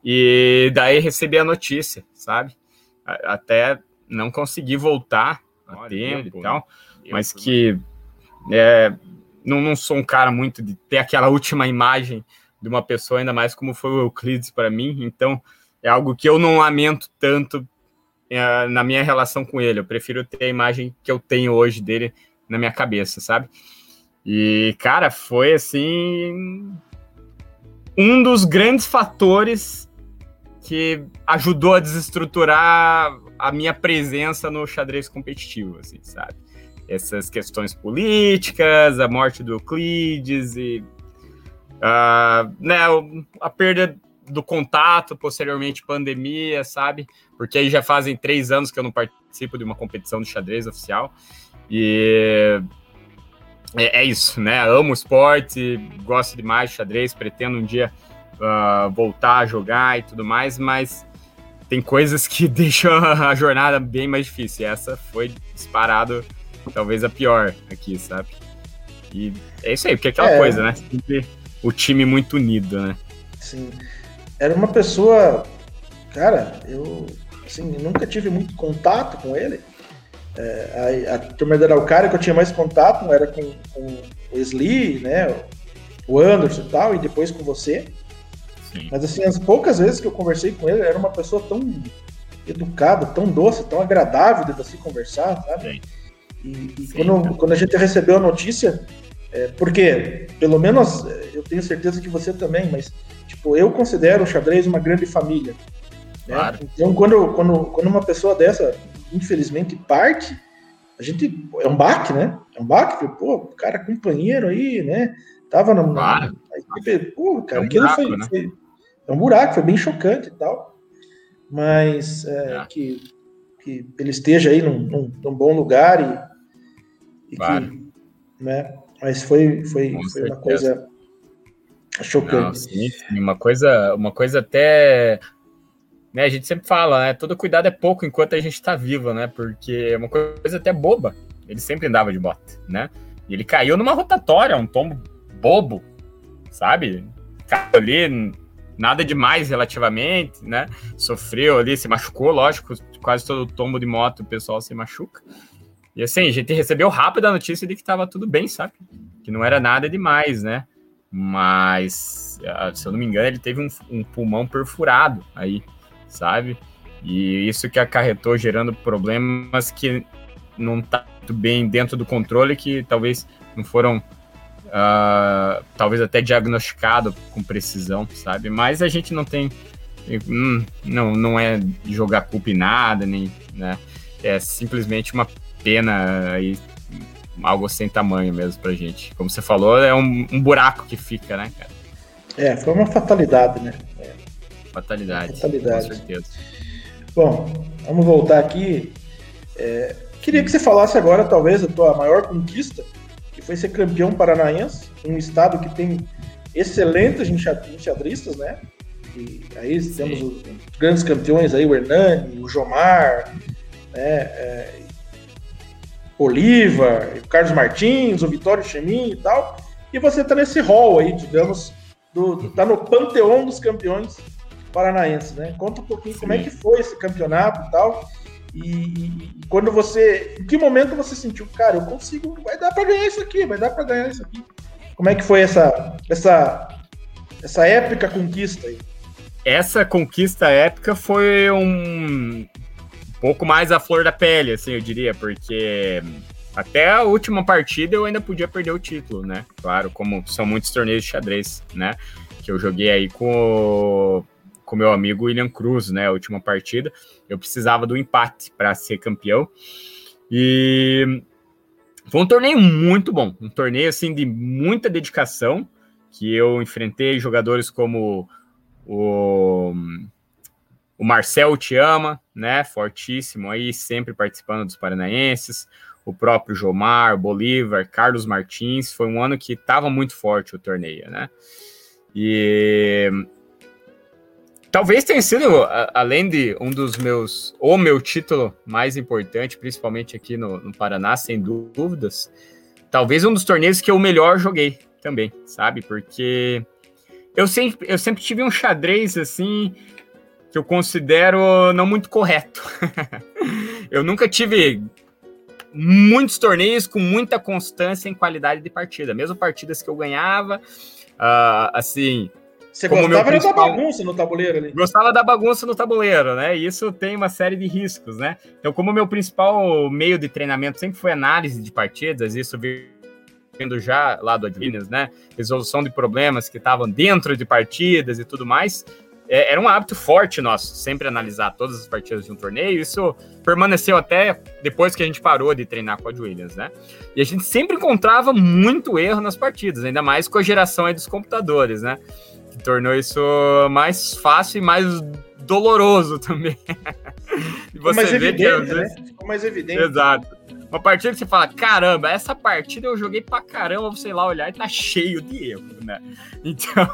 E daí recebi a notícia, sabe? Até não consegui voltar a tempo e tal, mas que é, não, não sou um cara muito de ter aquela última imagem de uma pessoa, ainda mais como foi o Euclides para mim. Então, é algo que eu não lamento tanto é, na minha relação com ele. Eu prefiro ter a imagem que eu tenho hoje dele na minha cabeça, sabe? E, cara, foi assim. Um dos grandes fatores que ajudou a desestruturar a minha presença no xadrez competitivo, assim, sabe? Essas questões políticas, a morte do Euclides e uh, né, a perda do contato, posteriormente pandemia, sabe? Porque aí já fazem três anos que eu não participo de uma competição de xadrez oficial. E é, é, isso, né? Amo esporte, gosto demais de xadrez, pretendo um dia uh, voltar a jogar e tudo mais, mas tem coisas que deixam a jornada bem mais difícil. E essa foi disparado, talvez a pior aqui, sabe? E é isso aí, porque é aquela é. coisa, né? Sempre o time muito unido, né? Sim. Era uma pessoa. Cara, eu assim, nunca tive muito contato com ele é, a, a turma da Araucária que eu tinha mais contato era com, com o Sli, né? O Anderson e tal, e depois com você. Sim. Mas assim, as poucas vezes que eu conversei com ele, era uma pessoa tão educada, tão doce, tão agradável de você conversar, sabe? E, e Sim, quando, quando a gente recebeu a notícia, é, porque, pelo menos, eu tenho certeza que você também, mas, tipo, eu considero o xadrez uma grande família. Né? Claro. Então, quando, quando, quando uma pessoa dessa infelizmente parte, a gente é um baque, né? É um baque, pô, o cara companheiro aí, né? Tava na, claro. na pô, cara, é um aquilo buraco, foi, né? foi, é um buraco, foi bem chocante e tal, mas é, é. Que, que ele esteja aí num, num, num bom lugar e, e claro. que, né? Mas foi, foi, foi uma coisa chocante. Não, sim, sim, uma coisa, uma coisa até né, a gente sempre fala, né? Todo cuidado é pouco enquanto a gente está vivo, né? Porque é uma coisa até boba. Ele sempre andava de bota, né? E ele caiu numa rotatória, um tombo bobo, sabe? Caiu ali, nada demais relativamente, né? Sofreu ali, se machucou, lógico, quase todo tombo de moto o pessoal se machuca. E assim, a gente recebeu rápido a notícia de que estava tudo bem, sabe? Que não era nada demais, né? Mas, ah, se eu não me engano, ele teve um, um pulmão perfurado aí sabe? E isso que acarretou gerando problemas que não tá muito bem dentro do controle, que talvez não foram uh, talvez até diagnosticado com precisão, sabe? Mas a gente não tem, hum, não, não é jogar culpa em nada, nem, né? É simplesmente uma pena aí, algo sem tamanho mesmo pra gente. Como você falou, é um, um buraco que fica, né, cara? É, foi uma fatalidade, né? É. Fatalidade. Fatalidade. Com certeza. Bom, vamos voltar aqui. É, queria que você falasse agora, talvez, a tua maior conquista foi ser campeão paranaense, um estado que tem excelentes enxadristas, né? E aí Sim. temos os grandes campeões aí, o Hernani, o Jomar, né? É, Oliva, o Carlos Martins, o Vitório Chemin e tal. E você tá nesse hall aí, digamos, do, tá no panteão dos campeões paranaenses, né? Conta um pouquinho Sim. como é que foi esse campeonato e tal. E, e, quando você. Em que momento você sentiu, cara, eu consigo, vai dar para ganhar isso aqui, vai dar para ganhar isso aqui? Como é que foi essa, essa, essa épica conquista aí? Essa conquista épica foi um, um pouco mais a flor da pele, assim, eu diria, porque até a última partida eu ainda podia perder o título, né? Claro, como são muitos torneios de xadrez, né? Que eu joguei aí com com meu amigo William Cruz, né? A última partida. Eu precisava do empate para ser campeão. E foi um torneio muito bom, um torneio assim de muita dedicação, que eu enfrentei jogadores como o, o Marcel Te Ama, né? Fortíssimo aí, sempre participando dos paranaenses. O próprio Jomar, Bolívar, Carlos Martins. Foi um ano que estava muito forte o torneio, né? E Talvez tenha sido, além de um dos meus, ou meu título mais importante, principalmente aqui no, no, Paraná, sem dúvidas, talvez um dos torneios que eu melhor joguei também, sabe? Porque eu sempre, eu sempre tive um xadrez assim que eu considero não muito correto. eu nunca tive muitos torneios com muita constância em qualidade de partida, mesmo partidas que eu ganhava, uh, assim você como gostava principal... da bagunça no tabuleiro ali. Gostava da bagunça no tabuleiro, né? E isso tem uma série de riscos, né? Então, como meu principal meio de treinamento sempre foi análise de partidas, isso vindo já lá do Advinas, né? Resolução de problemas que estavam dentro de partidas e tudo mais. É, era um hábito forte nosso, sempre analisar todas as partidas de um torneio. Isso permaneceu até depois que a gente parou de treinar com a Williams, né? E a gente sempre encontrava muito erro nas partidas, ainda mais com a geração dos computadores, né? Tornou isso mais fácil e mais doloroso também. Ficou mais evidente, que, né? Ficou mais evidente. Exato. Uma partida que você fala, caramba, essa partida eu joguei pra caramba, sei lá, olhar e tá cheio de erro, né? Então,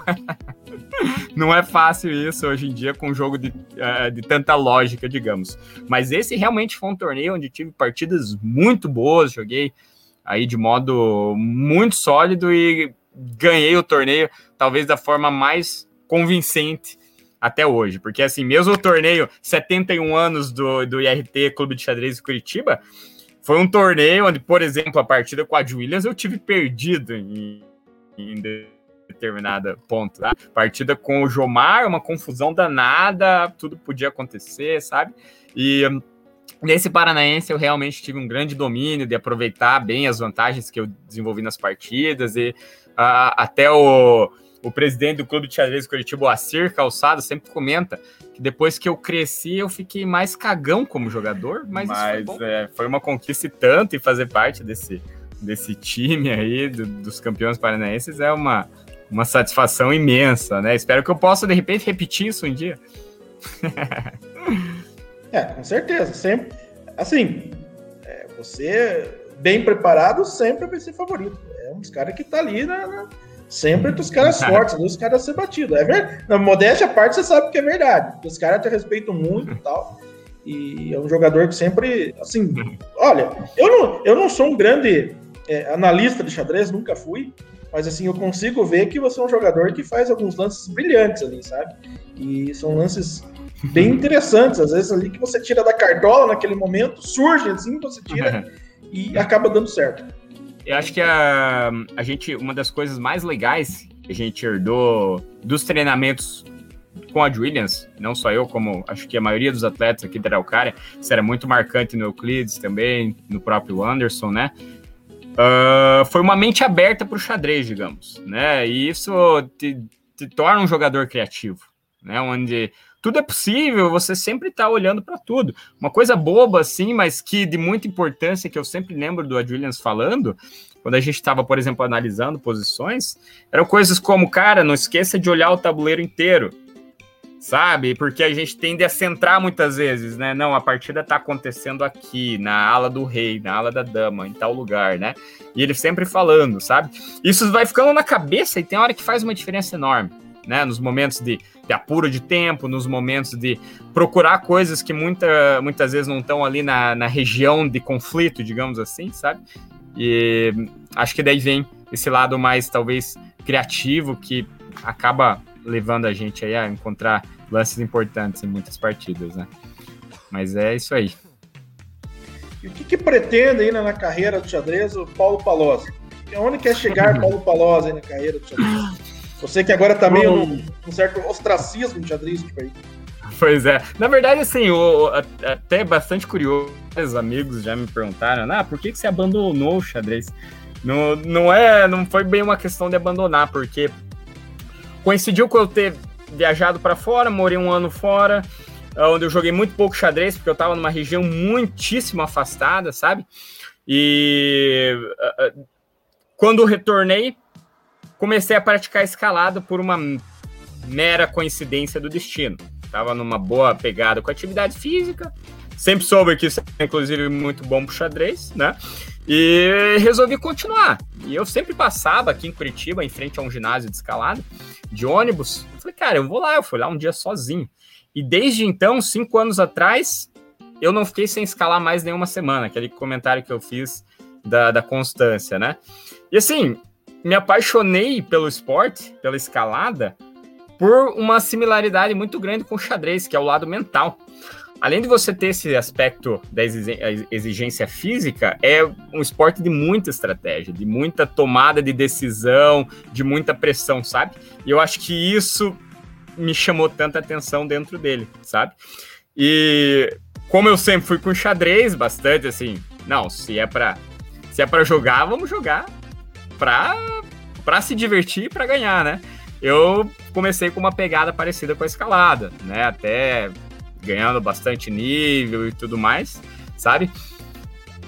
não é fácil isso hoje em dia com um jogo de, uh, de tanta lógica, digamos. Mas esse realmente foi um torneio onde tive partidas muito boas, joguei aí de modo muito sólido e ganhei o torneio, talvez da forma mais convincente até hoje. Porque, assim, mesmo o torneio 71 anos do, do IRT Clube de Xadrez Curitiba, foi um torneio onde, por exemplo, a partida com a Williams eu tive perdido em, em determinada ponto. Tá? Partida com o Jomar, uma confusão danada, tudo podia acontecer, sabe? E Nesse Paranaense, eu realmente tive um grande domínio de aproveitar bem as vantagens que eu desenvolvi nas partidas e uh, até o, o presidente do Clube de Xadrez Curitiba, o Acir Calçado, sempre comenta que depois que eu cresci, eu fiquei mais cagão como jogador, mas, mas foi, é, foi, uma conquista e tanto e fazer parte desse, desse time aí, do, dos campeões paranaenses, é uma, uma satisfação imensa, né? Espero que eu possa, de repente, repetir isso um dia. É, com certeza. Sempre. Assim, é, você bem preparado sempre vai ser favorito. É um dos caras que tá ali na, na sempre entre os caras fortes, dos caras a ser batido. É verdade. Na modéstia parte, você sabe que é verdade. Os caras te respeitam muito e tal. E é um jogador que sempre, assim, olha, eu não, eu não sou um grande é, analista de xadrez, nunca fui, mas assim, eu consigo ver que você é um jogador que faz alguns lances brilhantes ali, sabe? E são lances bem interessantes, às vezes ali que você tira da cartola naquele momento, surge assim, você tira e acaba dando certo. Eu acho que a, a gente, uma das coisas mais legais que a gente herdou dos treinamentos com a Williams, não só eu, como acho que a maioria dos atletas aqui da Araucária, isso era muito marcante no Euclides também, no próprio Anderson, né? uh, foi uma mente aberta para o xadrez, digamos, né? E isso te, te torna um jogador criativo, né? Onde tudo é possível, você sempre está olhando para tudo. Uma coisa boba, assim, mas que de muita importância, que eu sempre lembro do Williams falando, quando a gente estava, por exemplo, analisando posições, eram coisas como, cara, não esqueça de olhar o tabuleiro inteiro, sabe? Porque a gente tende a centrar muitas vezes, né? Não, a partida está acontecendo aqui, na ala do rei, na ala da dama, em tal lugar, né? E ele sempre falando, sabe? Isso vai ficando na cabeça e tem hora que faz uma diferença enorme, né? Nos momentos de de apuro de tempo, nos momentos de procurar coisas que muita, muitas vezes não estão ali na, na região de conflito, digamos assim, sabe? E acho que daí vem esse lado mais, talvez, criativo que acaba levando a gente aí a encontrar lances importantes em muitas partidas, né? Mas é isso aí. E o que, que pretende aí na carreira do xadrez o Paulo Palozzi? Onde quer chegar Paulo Palozzi na carreira do xadrez? Você que agora tá meio num, num certo ostracismo de xadrez, tipo aí. Pois é. Na verdade, assim, o, até bastante curioso, os amigos já me perguntaram, ah, por que, que você abandonou o xadrez? Não, não, é, não foi bem uma questão de abandonar, porque coincidiu com eu ter viajado para fora, morei um ano fora, onde eu joguei muito pouco xadrez, porque eu estava numa região muitíssimo afastada, sabe? E quando retornei, comecei a praticar escalada por uma mera coincidência do destino. Tava numa boa pegada com atividade física, sempre soube que isso é inclusive muito bom pro xadrez, né? E resolvi continuar. E eu sempre passava aqui em Curitiba, em frente a um ginásio de escalada, de ônibus. Falei, cara, eu vou lá. Eu fui lá um dia sozinho. E desde então, cinco anos atrás, eu não fiquei sem escalar mais nenhuma semana. Aquele comentário que eu fiz da, da constância, né? E assim, me apaixonei pelo esporte, pela escalada, por uma similaridade muito grande com o xadrez, que é o lado mental. Além de você ter esse aspecto da exigência física, é um esporte de muita estratégia, de muita tomada de decisão, de muita pressão, sabe? E eu acho que isso me chamou tanta atenção dentro dele, sabe? E como eu sempre fui com xadrez bastante assim, não, se é para se é para jogar, vamos jogar pra, pra se divertir e pra ganhar, né? Eu comecei com uma pegada parecida com a escalada, né? Até ganhando bastante nível e tudo mais, sabe?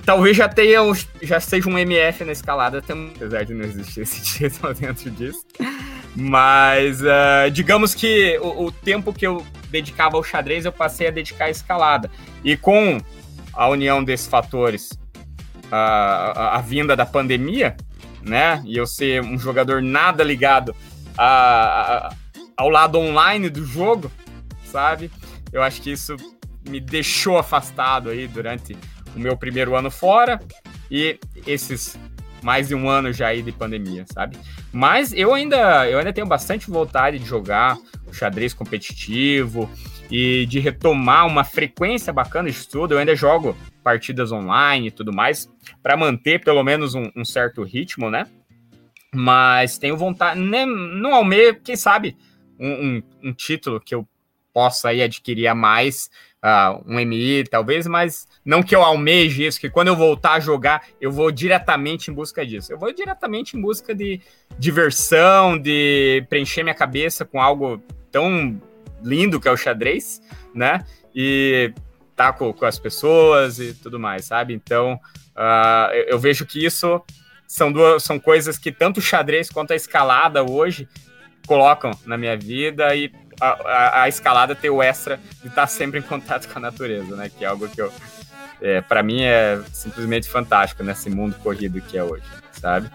Talvez já tenha já seja um MF na escalada, apesar de não existir esse título dentro disso. Mas uh, digamos que o, o, tempo que eu dedicava ao xadrez, eu passei a dedicar à escalada. E com a união desses fatores, uh, a, a vinda da pandemia, né? E eu ser um jogador nada ligado a, a, ao lado online do jogo, sabe? Eu acho que isso me deixou afastado aí durante o meu primeiro ano fora e esses mais de um ano já aí de pandemia, sabe? Mas eu ainda, eu ainda tenho bastante vontade de jogar o xadrez competitivo e de retomar uma frequência bacana de estudo. Eu ainda jogo partidas online e tudo mais, para manter pelo menos um, um, certo ritmo, né? Mas tenho vontade, né, não almejo, quem sabe, um, um, um, título que eu possa aí adquirir a mais, uh, um MI talvez, mas não que eu almeje isso, que quando eu voltar a jogar, eu vou diretamente em busca disso. Eu vou diretamente em busca de diversão, de preencher minha cabeça com algo tão lindo que é o xadrez, né? E tá com, com as pessoas e tudo mais, sabe? Então, uh, eu, eu, vejo que isso são duas são coisas que tanto o xadrez quanto a escalada hoje colocam na minha vida e a, a, a escalada tem o extra de estar sempre em contato com a natureza, né? Que é algo que eu, é, para mim é simplesmente fantástico nesse mundo corrido que é hoje, sabe?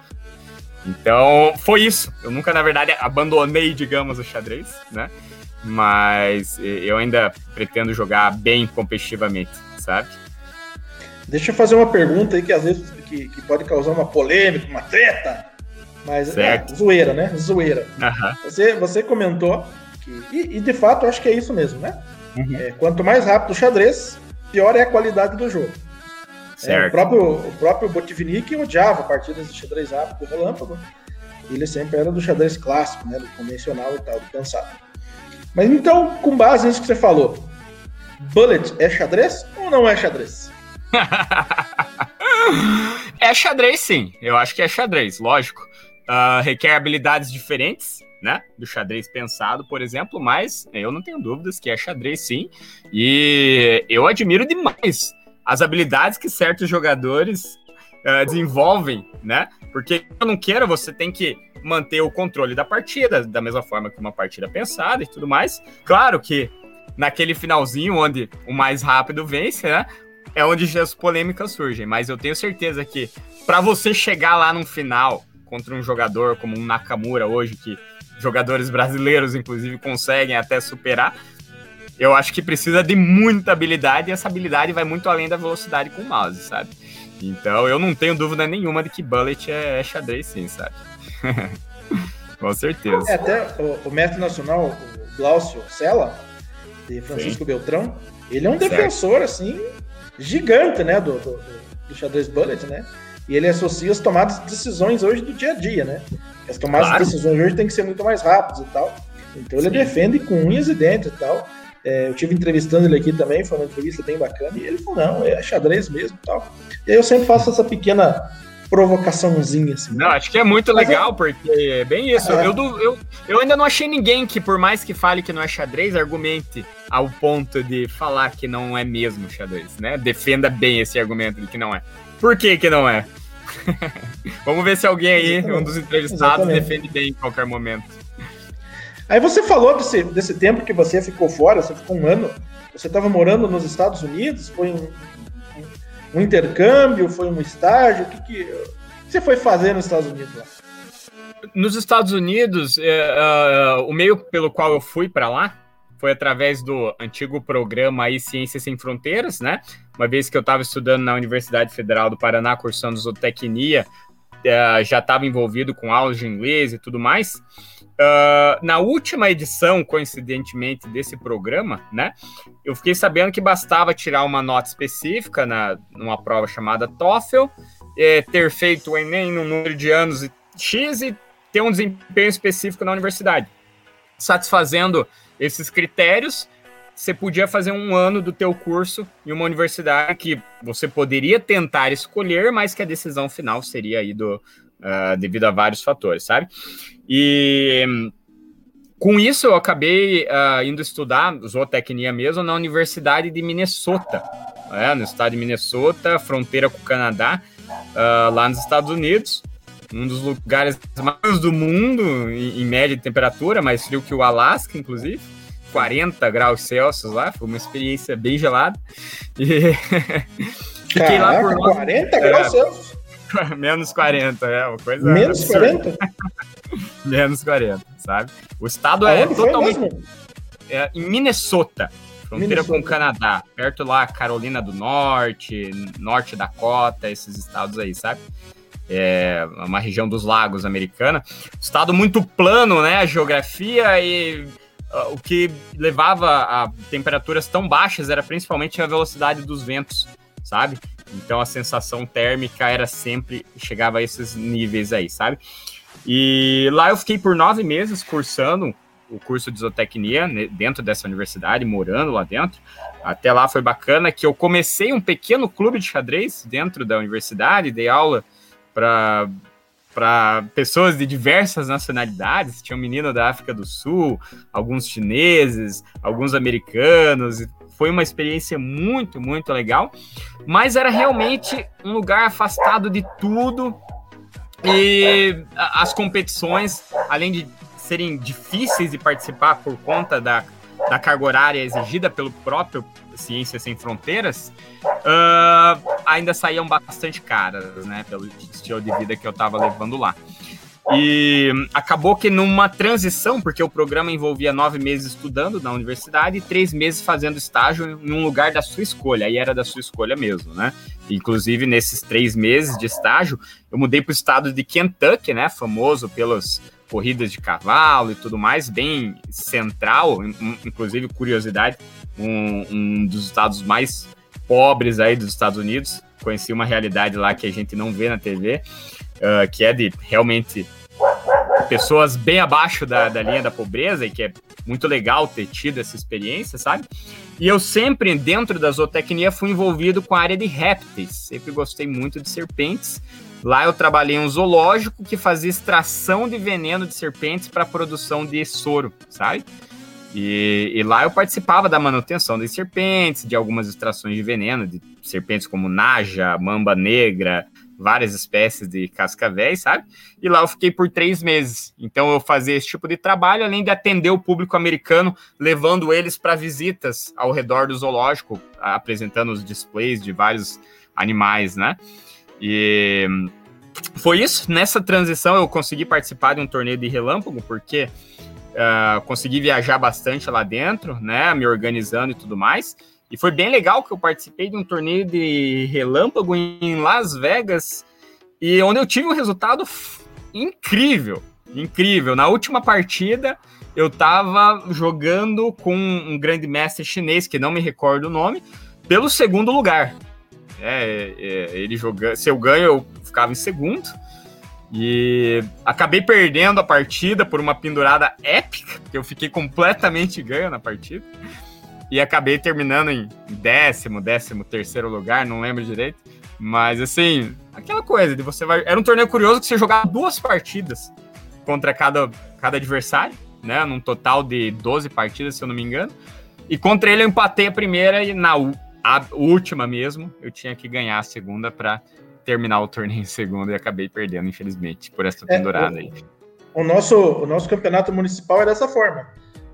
Então, foi isso. Eu nunca, na verdade, abandonei, digamos, o xadrez, né? mas eu ainda pretendo jogar bem competitivamente, sabe? Deixa eu fazer uma pergunta aí que às vezes que, que pode causar uma polêmica, uma treta, mas é, certo. é zoeira, né? Zoeira. Uhum. Você, você comentou que, e, e, de fato acho que é isso mesmo, né? Uhum. É, quanto mais rápido o xadrez, pior é a qualidade do jogo. É, o próprio, o próprio Botvinnik odiava partidas de xadrez rápido, relâmpago. Ele sempre era do xadrez clássico, né? Do convencional e tal, do cansado. Mas então, com base nisso que você falou, Bullet é xadrez ou não é xadrez? É xadrez, sim. Eu acho que é xadrez, lógico. Uh, requer habilidades diferentes, né? Do xadrez pensado, por exemplo, mas eu não tenho dúvidas que é xadrez, sim. E eu admiro demais as habilidades que certos jogadores uh, desenvolvem, né? Porque eu não quero, você tem que manter o controle da partida, da mesma forma que uma partida pensada e tudo mais. Claro que naquele finalzinho onde o mais rápido vence, né? É onde as polêmicas surgem, mas eu tenho certeza que para você chegar lá no final contra um jogador como um Nakamura hoje, que jogadores brasileiros, inclusive, conseguem até superar, eu acho que precisa de muita habilidade e essa habilidade vai muito além da velocidade com o mouse, sabe? Então eu não tenho dúvida nenhuma de que Bullet é, é xadrez sim, sabe? com certeza. É, até o, o mestre nacional, o Glaucio Sela, de Francisco sim. Beltrão, ele é um certo. defensor, assim, gigante, né, do, do, do, xadrez Bullet, né? E ele associa as tomadas de decisões hoje do dia a dia, né? As tomadas claro. de decisões hoje têm que ser muito mais rápidas e tal. Então ele Sim. defende com unhas e dentes e tal. É, eu tive entrevistando ele aqui também, foi uma entrevista bem bacana, e ele falou, não, é xadrez mesmo e tal. E aí eu sempre faço essa pequena provocaçãozinha, assim. Não, acho que é muito Mas legal, é... porque é bem isso. É. Eu, eu, eu ainda não achei ninguém que, por mais que fale que não é xadrez, argumente ao ponto de falar que não é mesmo xadrez, né? Defenda bem esse argumento de que não é. Por que que não é? Vamos ver se alguém aí, Exatamente. um dos entrevistados, Exatamente. defende bem em qualquer momento. Aí você falou desse, desse tempo que você ficou fora, você ficou um ano, você estava morando nos Estados Unidos, foi um, um, intercâmbio, foi um estágio, o que, que você foi fazer nos Estados Unidos lá? Nos Estados Unidos, uh, o meio pelo qual eu fui para lá foi através do antigo programa aí Ciências Sem Fronteiras, né? Uma vez que eu estava estudando na Universidade Federal do Paraná, cursando zootecnia, uh, já estava envolvido com aulas de inglês e tudo mais. Uh, na última edição, coincidentemente, desse programa, né? Eu fiquei sabendo que bastava tirar uma nota específica na, numa prova chamada TOEFL, é, ter feito o Enem no número de anos X e ter um desempenho específico na universidade. Satisfazendo esses critérios, você podia fazer um ano do teu curso em uma universidade que você poderia tentar escolher, mas que a decisão final seria aí do, uh, devido a vários fatores, sabe? E com isso eu acabei uh, indo estudar zootecnia mesmo na Universidade de Minnesota, é, no estado de Minnesota, fronteira com o Canadá, uh, lá nos Estados Unidos um dos lugares mais do mundo, em, em, média de temperatura, mais frio que o Alasca, inclusive. 40 graus Celsius lá, foi uma experiência bem gelada. E fiquei Caraca, lá por 40 graus é, Celsius? Menos 40, é uma coisa. Menos absurda. 40? Menos 40, sabe? O estado é totalmente. É, em Minnesota, fronteira Minnesota. com o Canadá, perto lá, Carolina do Norte, Norte Dakota, esses estados aí, sabe? é uma região dos lagos americana. Estado muito plano, né? A geografia e o que levava a temperaturas tão baixas era principalmente a velocidade dos ventos, sabe? Então a sensação térmica era sempre chegava a esses níveis aí, sabe? E lá eu fiquei por nove meses cursando o curso de zootecnia né, dentro dessa universidade, morando lá dentro. Até lá foi bacana que eu comecei um pequeno clube de xadrez dentro da universidade, dei aula para para pessoas de diversas nacionalidades. Tinha um menino da África do Sul, alguns chineses, alguns americanos. Foi uma experiência muito, muito legal. Mas era realmente um lugar afastado de tudo. E as competições, além de serem difíceis de participar por conta da, da carga horária exigida pelo próprio Ciências Sem Fronteiras, uh, ainda saíam bastante caras, né? Pelo estilo de vida que eu estava levando lá. E acabou que numa transição, porque o programa envolvia nove meses estudando na universidade e três meses fazendo estágio em um lugar da sua escolha. Aí era da sua escolha mesmo, né? Inclusive, nesses três meses de estágio, eu mudei para o estado de Kentucky, né? Famoso pelas corridas de cavalo e tudo mais, bem central. Inclusive, curiosidade, um, um dos estados mais pobres aí dos Estados Unidos. Conheci uma realidade lá que a gente não vê na TV, uh, ah, que é de realmente pessoas bem abaixo da, da linha da pobreza e que é muito legal ter tido essa experiência, sabe? E eu sempre, dentro da zootecnia, fui envolvido com a área de répteis. Sempre gostei muito de serpentes. Lá eu trabalhei em um zoológico que fazia extração de veneno de serpentes para produção de soro, sabe? E, e, lá eu participava da manutenção das serpentes, de algumas extrações de veneno, de serpentes como naja, mamba negra, várias espécies de cascavéis, sabe? E lá eu fiquei por três meses. Então eu fazia esse tipo de trabalho, além de atender o público americano, levando eles para visitas ao redor do zoológico, apresentando os displays de vários animais, né? E foi isso. Nessa transição eu consegui participar de um torneio de relâmpago, porque uh, consegui viajar bastante lá dentro, né? Me organizando e tudo mais. E foi bem legal que eu participei de um torneio de relâmpago em Las Vegas e onde eu tive um resultado incrível, incrível. Na última partida eu estava jogando com um grande mestre chinês que não me recordo o nome pelo segundo lugar. É, é, ele jogando, se eu ganho eu ficava em segundo e acabei perdendo a partida por uma pendurada épica, que eu fiquei completamente ganho na partida. E acabei terminando em décimo, décimo terceiro lugar, não lembro direito. Mas assim, aquela coisa de você vai. Era um torneio curioso que você jogava duas partidas contra cada, cada adversário, né? Num total de 12 partidas, se eu não me engano. E contra ele eu empatei a primeira e na a última mesmo, eu tinha que ganhar a segunda para terminar o torneio em segundo e acabei perdendo, infelizmente, por essa é, pendurada é, aí. O nosso, o nosso campeonato municipal é dessa forma.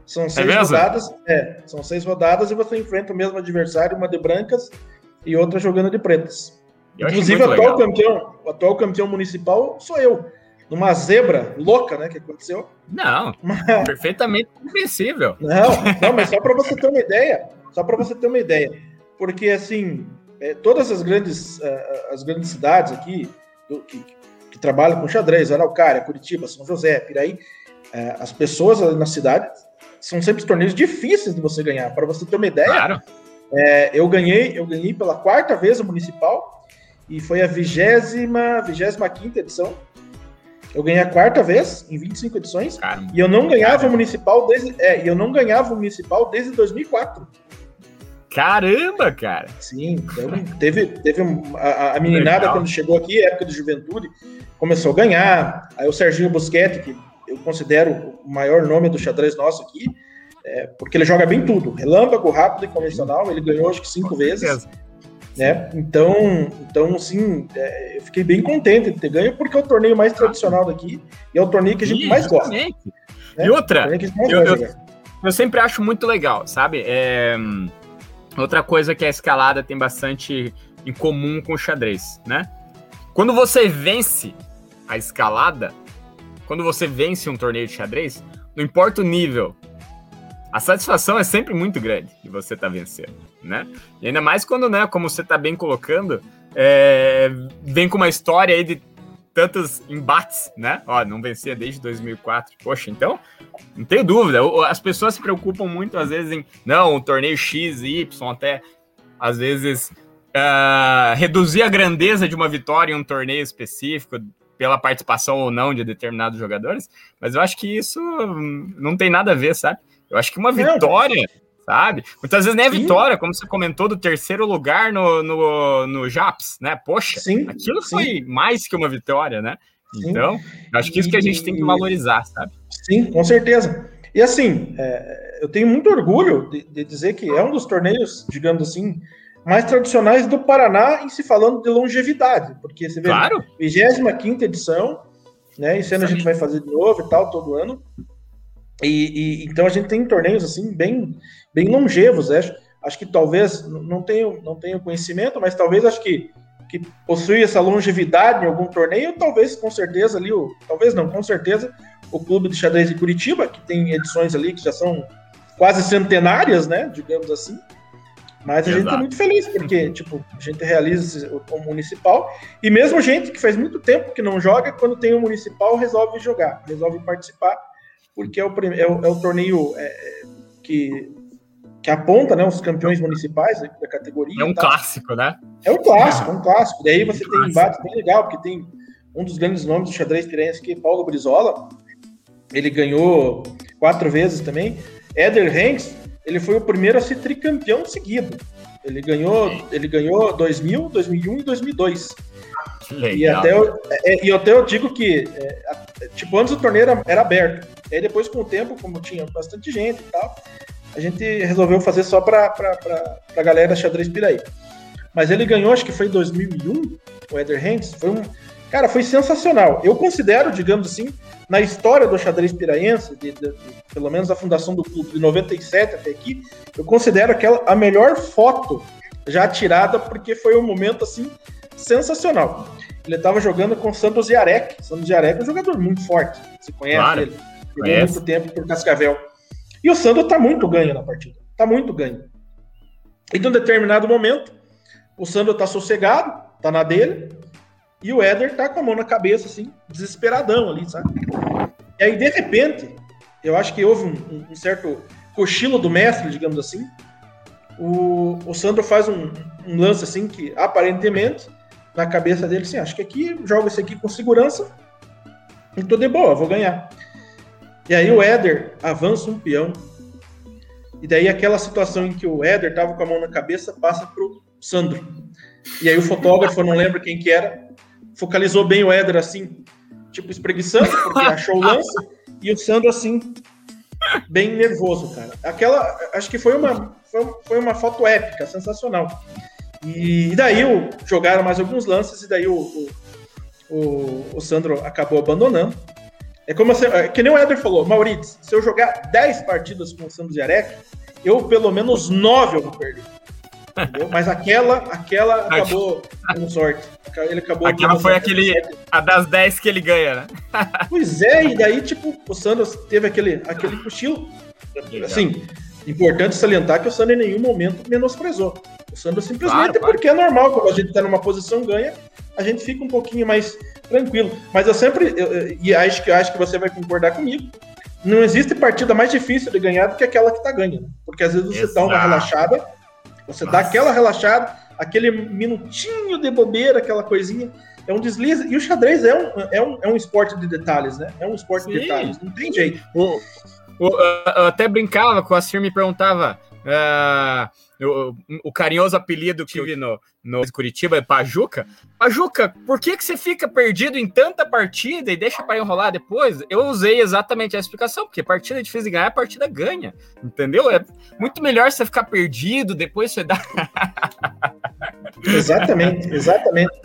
São é seis é rodadas, é, são seis rodadas e você enfrenta o mesmo adversário, uma de brancas e outra jogando de pretas. Eu Inclusive, o atual campeão, o atual campeão municipal sou eu. Numa zebra louca, né, que aconteceu. Não, uma... perfeitamente compreensível. Não, não, mas só para você ter uma ideia, só para você ter uma ideia, porque assim, é, todas as grandes, uh, as grandes cidades aqui do, que, que, trabalham com xadrez, Araucária, Curitiba, São José, Piraí, uh, as pessoas na cidade são sempre torneios difíceis de você ganhar. Para você ter uma ideia, claro. é, eu ganhei, eu ganhei pela quarta vez o municipal e foi a vigésima, vigésima quinta edição. Eu ganhei a quarta vez em 25 edições Caramba. e eu não ganhava o municipal desde, é, eu não ganhava o municipal desde 2004. Caramba, cara! Sim, então teve, teve a, a meninada Legal. quando chegou aqui, época de juventude, começou a ganhar. Aí o Serginho Busquete, que eu considero o maior nome do xadrez nosso aqui, é, porque ele joga bem tudo, relâmpago, rápido e convencional. Ele ganhou acho que cinco vezes. Né? Então, então sim, é, eu fiquei bem contente de ter ganho, porque é o torneio mais tradicional daqui e é o torneio que a gente Sim, mais gosta. Né? E outra, eu, eu, eu, sempre acho muito legal, sabe? É, outra coisa que a escalada tem bastante em comum com o xadrez, né? Quando você vence a escalada, quando você vence um torneio de xadrez, não importa o nível, a satisfação é sempre muito grande de você estar tá vencendo, né? E ainda mais quando, né, como você está bem colocando, é, vem com uma história aí de tantos embates, né? Ó, não vencia desde 2004. Poxa, então, não tenho dúvida. As pessoas se preocupam muito, às vezes, em, não, um torneio X, Y, até, às vezes, uh, reduzir a grandeza de uma vitória em um torneio específico, pela participação ou não de determinados jogadores, mas eu acho que isso não tem nada a ver, sabe? Eu acho que uma vitória, sabe? Muitas vezes nem é vitória, como você comentou, do terceiro lugar no, no, no JAPS, né? Poxa, sim, aquilo sim. foi mais que uma vitória, né? Então, acho que isso que a gente tem que valorizar, sabe? Sim, com certeza. E assim, é, eu tenho muito orgulho de, de dizer que é um dos torneios, digamos assim, mais tradicionais do Paraná em se falando de longevidade, porque você vê, claro. 25 edição, né? Esse ano a gente vai fazer de novo e tal, todo ano. E, e, então a gente tem torneios assim bem, bem longevos, acho. Acho que talvez não tenho, não tenho conhecimento, mas talvez acho que que possui essa longevidade em algum torneio, talvez com certeza ali, o, talvez não, com certeza o clube de xadrez de Curitiba, que tem edições ali que já são quase centenárias, né, digamos assim. Mas a Exato. gente é muito feliz, porque, tipo, a gente realiza o, municipal, e mesmo gente que faz muito tempo que não joga, quando tem o municipal, resolve jogar, resolve participar, porque é o, é o, é o torneio é, que, que aponta né, os campeões municipais da categoria. É um clássico, né? É um clássico, é um clássico. Daí você tem um embate bem legal, porque tem um dos grandes nomes do xadrez pirense, que é Paulo Brizola, ele ganhou quatro vezes também, Eder Hanks, ele foi o primeiro a ser tricampeão seguido. Ele ganhou, ele ganhou 2000, 2001 e 2002. Legal. E até eu, é, e até eu digo que, é, tipo, antes o torneio era, era aberto. Aí depois, com o tempo, como tinha bastante gente e tal, a gente resolveu fazer só para a galera xadrez Piraí. Mas ele ganhou, acho que foi em 2001, o Eder Hanks. Foi um, cara, foi sensacional. Eu considero, digamos assim, na história do xadrez piraense, de, de, de, pelo menos a fundação do clube de 97 até aqui, eu considero aquela a melhor foto já tirada, porque foi um momento assim sensacional. Ele estava jogando com Santos Yarek. Santos Yarek é um jogador muito forte. Você conhece claro, ele? Jogou muito tempo por Cascavel. E o Sandro está muito ganho na partida. Está muito ganho. E de um determinado momento, o Sandro está sossegado, está na dele, e o Éder tá com a mão na cabeça, assim, desesperadão ali, sabe? E aí, de repente, eu acho que houve um, um certo cochilo do mestre, digamos assim. O, o Sandro faz um, um, lance assim que aparentemente na cabeça dele assim, acho que aqui jogo esse aqui com segurança e tô de boa, vou ganhar. E aí o Éder avança um peão. E daí aquela situação em que o Éder tava com a mão na cabeça passa pro Sandro. E aí o fotógrafo, não lembro quem que era, focalizou bem o Éder assim, tipo espreguiçando, porque achou o lance, e o Sandro assim, bem nervoso, cara. Aquela, acho que foi uma, foi, uma foto épica, sensacional. E, daí o, jogaram mais alguns lances, e daí o, o, o, o Sandro acabou abandonando. É como assim, é, que nem o Éder falou, Maurício, se eu jogar 10 partidas com o Sandro Zierek, eu pelo menos 9 eu vou perder. Entendeu? Mas aquela, aquela acabou com sorte. Ele acabou Aquela foi aquele. A das 10 que ele ganha, né? pois é, e daí, tipo, o Sanders teve aquele, aquele cochilo. Assim, importante salientar que o Sanders em nenhum momento menosprezou. O Sanders simplesmente claro, porque é normal, quando a gente tá numa posição ganha, a gente fica um pouquinho mais tranquilo. Mas eu sempre, eu, e acho que, acho que você vai concordar comigo, não existe partida mais difícil de ganhar do que aquela que tá ganhando. Porque às vezes você Exato. dá uma relaxada você Nossa. dá aquela relaxada, aquele minutinho de bobeira, aquela coisinha. É um deslize. E o xadrez é um, é um, é um esporte de detalhes, né? É um esporte Sim. de detalhes, não tem jeito. O, eu até brincava com a Sir me perguntava. Uh, o, o, carinhoso apelido que eu vi no, no Curitiba é Pajuca. Pajuca, por que, que você fica perdido em tanta partida e deixa para enrolar depois? Eu usei exatamente a explicação, porque partida é difícil de ganhar, a partida ganha. Entendeu? É muito melhor você ficar perdido, depois você dá. exatamente, exatamente.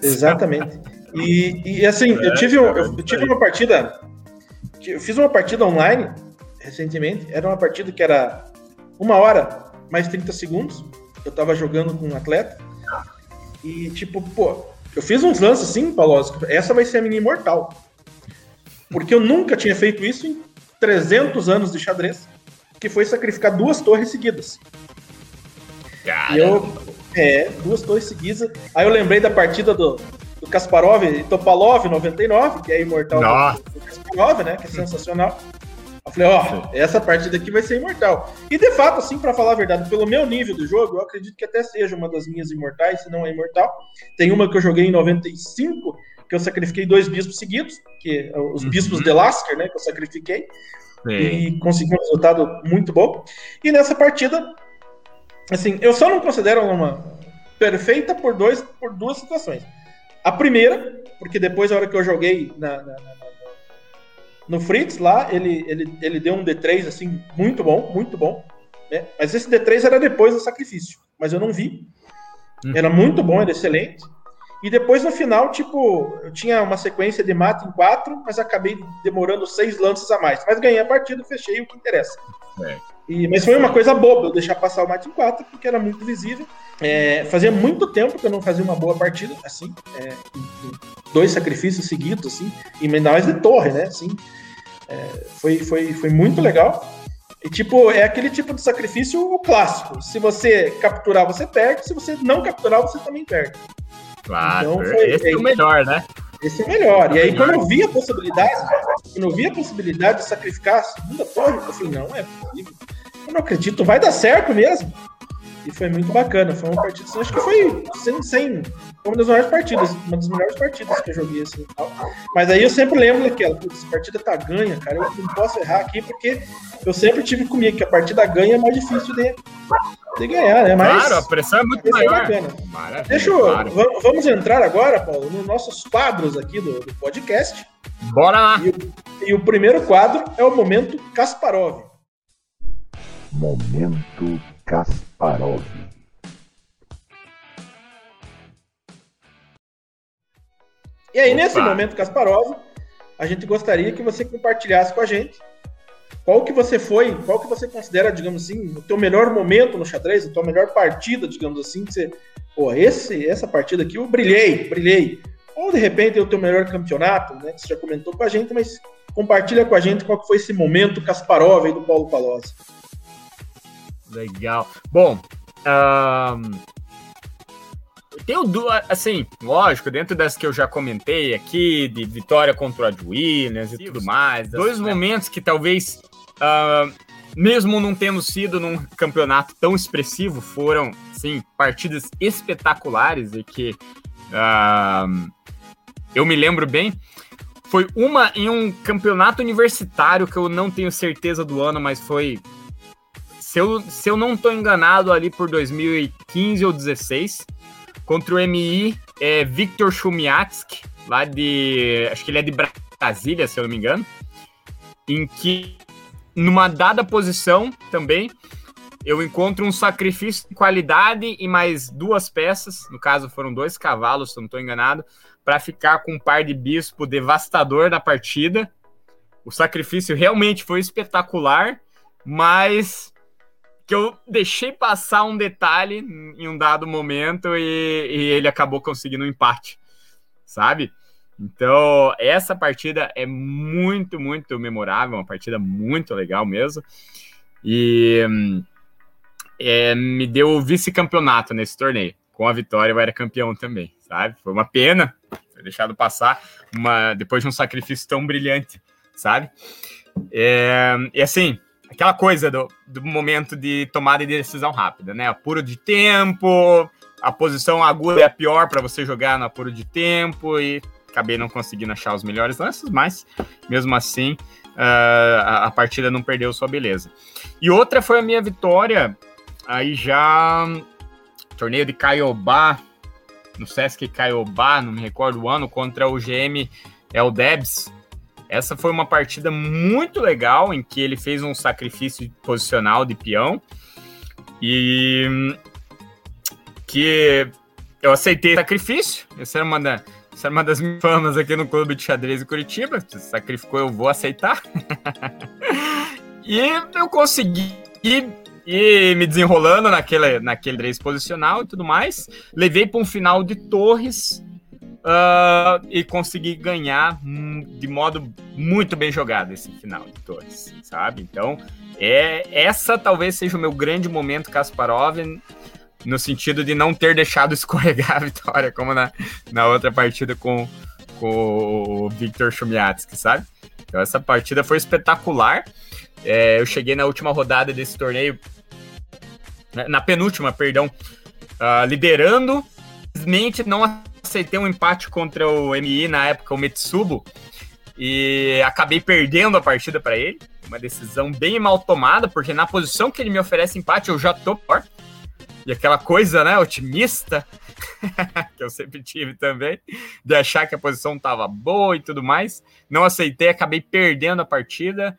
Exatamente. E, e assim, eu tive, eu tive uma partida. Eu fiz uma partida online recentemente. Era uma partida que era uma hora mais 30 segundos. Eu tava jogando com um atleta. E, tipo, pô, eu fiz uns lances assim, Paulo, essa vai ser a minha imortal. Porque eu nunca tinha feito isso em 300 anos de xadrez, que foi sacrificar duas torres seguidas. E eu, é, duas torres seguidas. Aí eu lembrei da partida do, do Kasparov e Topalov 99, que é imortal do, do Kasparov, né? Que é sensacional. Eu falei, ó, oh, essa partida aqui vai ser imortal. E de fato, assim, para falar a verdade, pelo meu nível do jogo, eu acredito que até seja uma das minhas imortais, se não é imortal. Tem uma que eu joguei em 95, que eu sacrifiquei dois bispos seguidos, que é os uhum. bispos de Lasker, né, que eu sacrifiquei. Sim. E consegui um resultado muito bom. E nessa partida, assim, eu só não considero uma perfeita por, dois, por duas situações. A primeira, porque depois, a hora que eu joguei na, na, na no Fritz lá, ele, ele, ele deu um D3 assim, muito bom, muito bom. Né? Mas esse D3 era depois do sacrifício, mas eu não vi. Uhum. Era muito bom, era excelente. E depois no final, tipo, eu tinha uma sequência de mata em quatro, mas acabei demorando seis lances a mais. Mas ganhei a partida, fechei o que interessa. É. E, mas foi uma coisa boba eu deixar passar o mate em quatro, porque era muito visível. É, fazia muito tempo que eu não fazia uma boa partida, assim, é, dois sacrifícios seguidos, assim, e ainda mais de torre, né, assim, é, foi, foi, foi muito legal. E, tipo, é aquele tipo de sacrifício clássico. Se você capturar, você perde. Se você não capturar, você também perde. Claro, então, foi, esse é o melhor, né? Esse é o melhor. E aí, quando eu vi a possibilidade, quando eu vi a possibilidade de sacrificar a segunda torre, eu falei, não, é possível. Eu não acredito, vai dar certo mesmo. E foi muito bacana. Foi uma partida, acho que foi sem, sem Foi uma das melhores partidas, uma das melhores partidas que eu joguei, assim. Tal. Mas aí eu sempre lembro daquela, putz, essa partida tá ganha, cara. Eu não posso errar aqui, porque eu sempre tive comigo que a partida ganha é mais difícil de, de ganhar, né? Mas, claro, a pressão é muito maior. É bacana. Deixa eu, claro. vamos entrar agora, Paulo, nos nossos quadros aqui do, do podcast. Bora lá! E, e o primeiro quadro é o Momento Kasparov. Momento Kasparov. E aí, Opa. nesse momento, Kasparov, a gente gostaria que você compartilhasse com a gente qual que você foi, qual que você considera, digamos assim, o teu melhor momento no xadrez, a tua melhor partida, digamos assim, que você, pô, esse, essa partida aqui eu brilhei, brilhei. Ou de repente é o teu melhor campeonato, né, que você já comentou com a gente, mas compartilha com a gente qual que foi esse momento Kasparov aí do Paulo Palozzi. Legal. Bom, um, tenho duas, assim, lógico, dentro das que eu já comentei aqui, de vitória contra o Ad Williams e tudo mais, dois momentos que talvez, uh, mesmo não tendo sido num campeonato tão expressivo, foram, sim, partidas espetaculares e que uh, eu me lembro bem. Foi uma em um campeonato universitário que eu não tenho certeza do ano, mas foi. Se eu, se eu não estou enganado, ali por 2015 ou 2016 contra o MI é Victor Chumiatsky, lá de. Acho que ele é de Brasília, se eu não me engano. Em que, numa dada posição também, eu encontro um sacrifício de qualidade e mais duas peças, no caso foram dois cavalos, se eu não estou enganado, para ficar com um par de bispo devastador na partida. O sacrifício realmente foi espetacular, mas que eu deixei passar um detalhe em um dado momento e, e ele acabou conseguindo um empate, sabe? Então, essa partida é muito, muito memorável, uma partida muito legal mesmo. E é, me deu vice-campeonato nesse torneio. Com a vitória, eu era campeão também, sabe? Foi uma pena ter deixado passar uma, depois de um sacrifício tão brilhante, sabe? É, e assim, aquela coisa do, do momento de tomada de decisão rápida, né? Apuro de tempo, a posição aguda é a pior para você jogar no apuro de tempo e acabei não conseguindo achar os melhores lances, mas mesmo assim uh, a, a, partida não perdeu sua beleza. E outra foi a minha vitória aí já torneio de Caiobá, no Sesc Caiobá, não me recordo o ano, contra o GM El Debs, essa foi uma partida muito legal em que ele fez um sacrifício posicional de peão e que eu aceitei sacrifício. Essa era uma, da, essa era uma das minhas famas aqui no Clube de Xadrez de Curitiba. Se sacrificou, eu vou aceitar. e eu consegui e me desenrolando naquele, naquele race posicional e tudo mais. Levei para um final de torres uh, e conseguir ganhar de modo muito bem jogado esse final de torres, sabe? Então, é essa talvez seja o meu grande momento Kasparov no sentido de não ter deixado escorregar a vitória, como na, na outra partida com, com o Victor Shumyatsky, sabe? Então essa partida foi espetacular. É, eu cheguei na última rodada desse torneio, na penúltima, perdão, uh, liderando, simplesmente não aceitei um empate contra o MI na época, o Metsubo, e acabei perdendo a partida para ele. Uma decisão bem mal tomada, porque na posição que ele me oferece empate, eu já tô pior. E aquela coisa, né, otimista, que eu sempre tive também, de achar que a posição tava boa e tudo mais. Não aceitei, acabei perdendo a partida.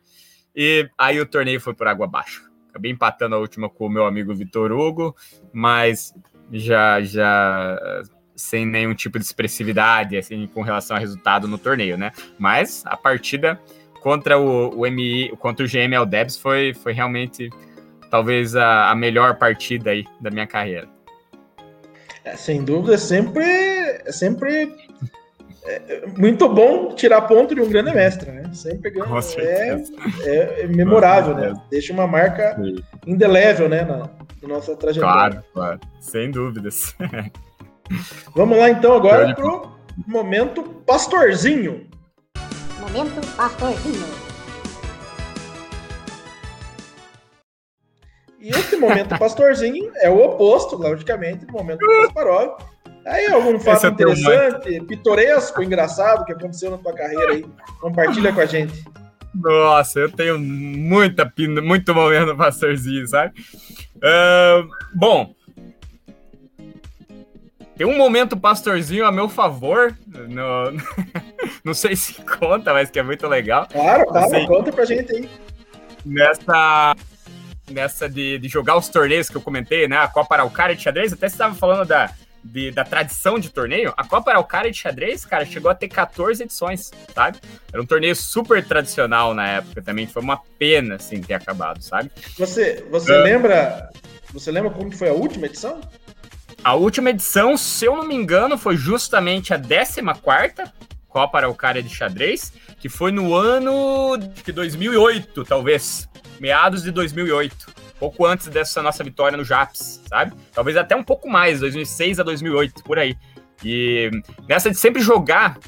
E aí o torneio foi por água abaixo. Acabei empatando a última com o meu amigo Vitor Hugo, mas já já sem nenhum tipo de expressividade assim, com relação ao resultado no torneio, né? Mas a partida contra o, o MI, contra o GM Debs foi, foi realmente talvez a, a melhor partida aí da minha carreira. É, sem dúvida, é sempre, é sempre é, muito bom tirar ponto de um grande mestre, né? Sempre ganha. É, é, é, memorável, né? Deixa uma marca indelével, né? Na, na nossa trajetória. Claro, claro. Sem dúvidas. Vamos lá então agora pro momento pastorzinho. Momento pastorzinho. E esse momento pastorzinho é o oposto, logicamente, do momento Kasparov, Aí algum fato tenho interessante, pitoresco, engaçado que aconteceu na tua carreira aí. Compartilha com a gente. Nossa, eu tenho muita muito momento pastorzinho, sabe? Ah, bom, tem um momento pastorzinho a meu favor. No, não sei se conta, mas que é muito legal. Claro, claro, Sim. conta pra gente aí. Nessa, nessa de, de jogar os torneios que eu comentei, né? A Copa Araucária de xadrez, até você estava falando da, de- da tradição de torneio. A Copa Araucária de xadrez, cara, chegou a ter 14 edições, sabe? Era um torneio super tradicional na época também. Foi uma pena, assim, ter acabado, sabe? Você, você É. lembra. Você lembra como foi a última edição? A última edição, se eu não me engano, foi justamente a 14ª Copa Araucária de xadrez, que foi no ano de 2008, talvez, meados de 2008, pouco antes dessa nossa vitória no Japs, sabe? Talvez até um pouco mais, 2006 a 2008, por aí. E nessa de sempre jogar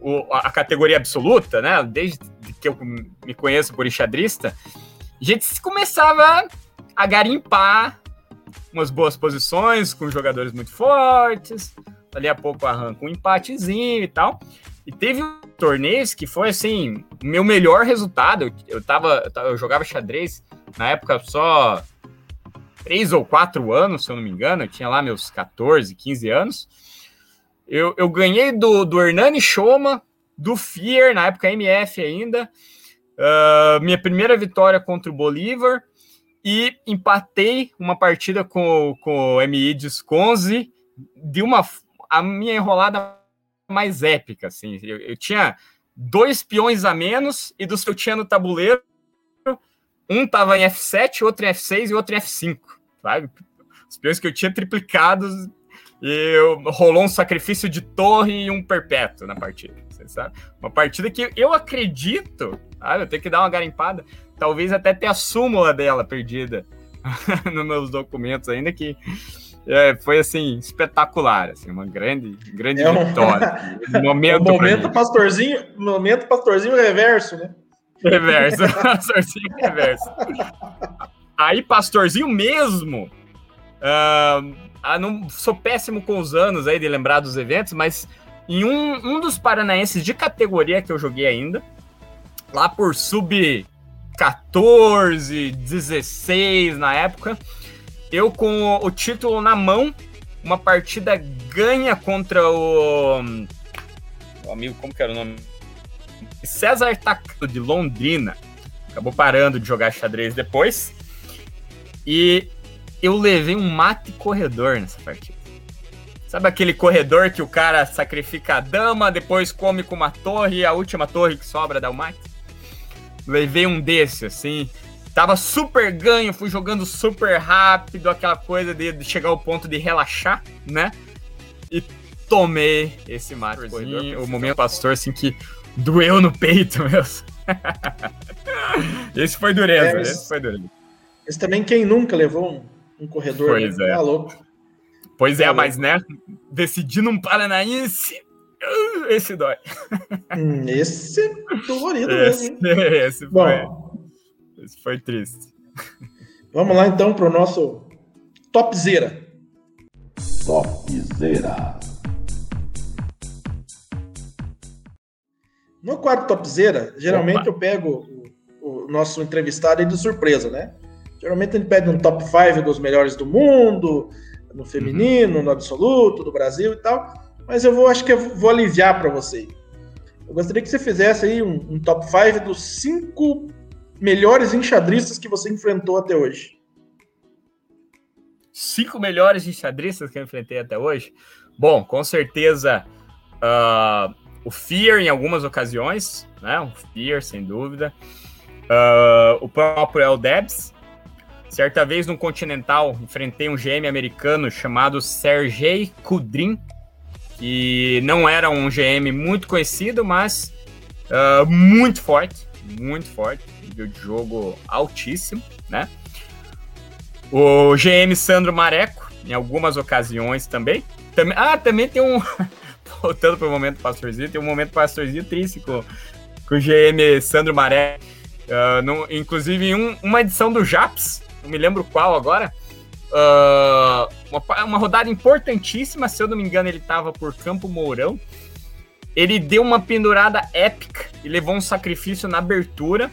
o- a categoria absoluta, né? Desde que eu me conheço por enxadrista, a gente começava a garimpar umas boas posições com jogadores muito fortes. Ali a pouco arranca um empatezinho e tal. E teve torneios que foi assim, meu melhor resultado. Eu, eu tava, eu jogava xadrez na época só três ou quatro anos, se eu não me engano. Eu tinha lá meus 14, 15 anos. Eu, eu ganhei do, do Hernani Shoma, do Fear, na época MF ainda. Ah, minha primeira vitória contra o Bolívar e empatei uma partida com, com o MI Disconzi de uma a minha enrolada mais épica, assim. Eu, eu tinha dois peões a menos e dos que eu tinha no tabuleiro, um tava em F7, outro em F6 e outro em F5, sabe? Os peões que eu tinha triplicados e eu- rolou um sacrifício de torre e um perpétuo na partida, você sabe? Uma partida que eu acredito, sabe? Eu tenho que dar uma garimpada, talvez até ter a súmula dela perdida nos meus documentos ainda que é, foi assim espetacular, assim, uma grande, grande É um- vitória. Um É o momento, momento pastorzinho, momento pastorzinho reverso, né? reverso, pastorzinho reverso. Aí pastorzinho mesmo. ah, não sou péssimo com os anos aí de lembrar dos eventos, mas em um, um dos paranaenses de categoria que eu joguei ainda, lá por sub 14, 16 na época, eu com o, título na mão, uma partida ganha contra o. O amigo, como que era o nome? César Tacado de Londrina. Acabou parando de jogar xadrez depois. E eu levei um mate corredor nessa partida. Sabe aquele corredor que o cara sacrifica a dama, depois come com uma torre e a última torre que sobra dá o mate? Levei um desse, assim. Tava super ganho, fui jogando super rápido, aquela coisa de, de chegar ao ponto de relaxar, né? E tomei esse mate. O momento pastor, assim, que doeu no peito mesmo. esse foi dureza, É, mas- esse foi dureza. Mas também quem nunca levou um, um corredor, Pois né? é. Tá louco. Pois é, Tá mas né, decidir num paranaense, esse dói. Hum, esse é dolorido mesmo, Esse, hein? esse foi, Bom, esse foi triste. vamos lá então pro nosso topzera. Topzera. No quadro topzera, geralmente Opa. eu pego o, o nosso entrevistado aí de surpresa, né? Geralmente gente pede um top 5 dos melhores do mundo, no feminino, no absoluto, do Brasil e tal. Mas eu vou, acho que eu vou aliviar para você. Eu gostaria que você fizesse aí um, um top 5 dos cinco melhores enxadristas que você enfrentou até hoje. Cinco melhores enxadristas que eu enfrentei até hoje. Bom, com certeza ah, o Fear em algumas ocasiões, né? O Fear, sem dúvida. Ah, o próprio El Debs. Certa vez no Continental, enfrentei um GM americano chamado Sergei Kudrin, que não era um GM muito conhecido, mas ah, muito forte, muito forte, nível de jogo altíssimo, né? O GM Sandro Mareco, em algumas ocasiões também. também ah, também tem um. Voltando para o momento pastorzinho, tem um momento pastorzinho triste com, com o GM Sandro Mareco. Ah, no- inclusive, em um- uma edição do Japs, não me lembro qual agora. Uh, uma, uma rodada importantíssima, se eu não me engano, ele estava por Campo Mourão. Ele deu uma pendurada épica e levou um sacrifício na abertura.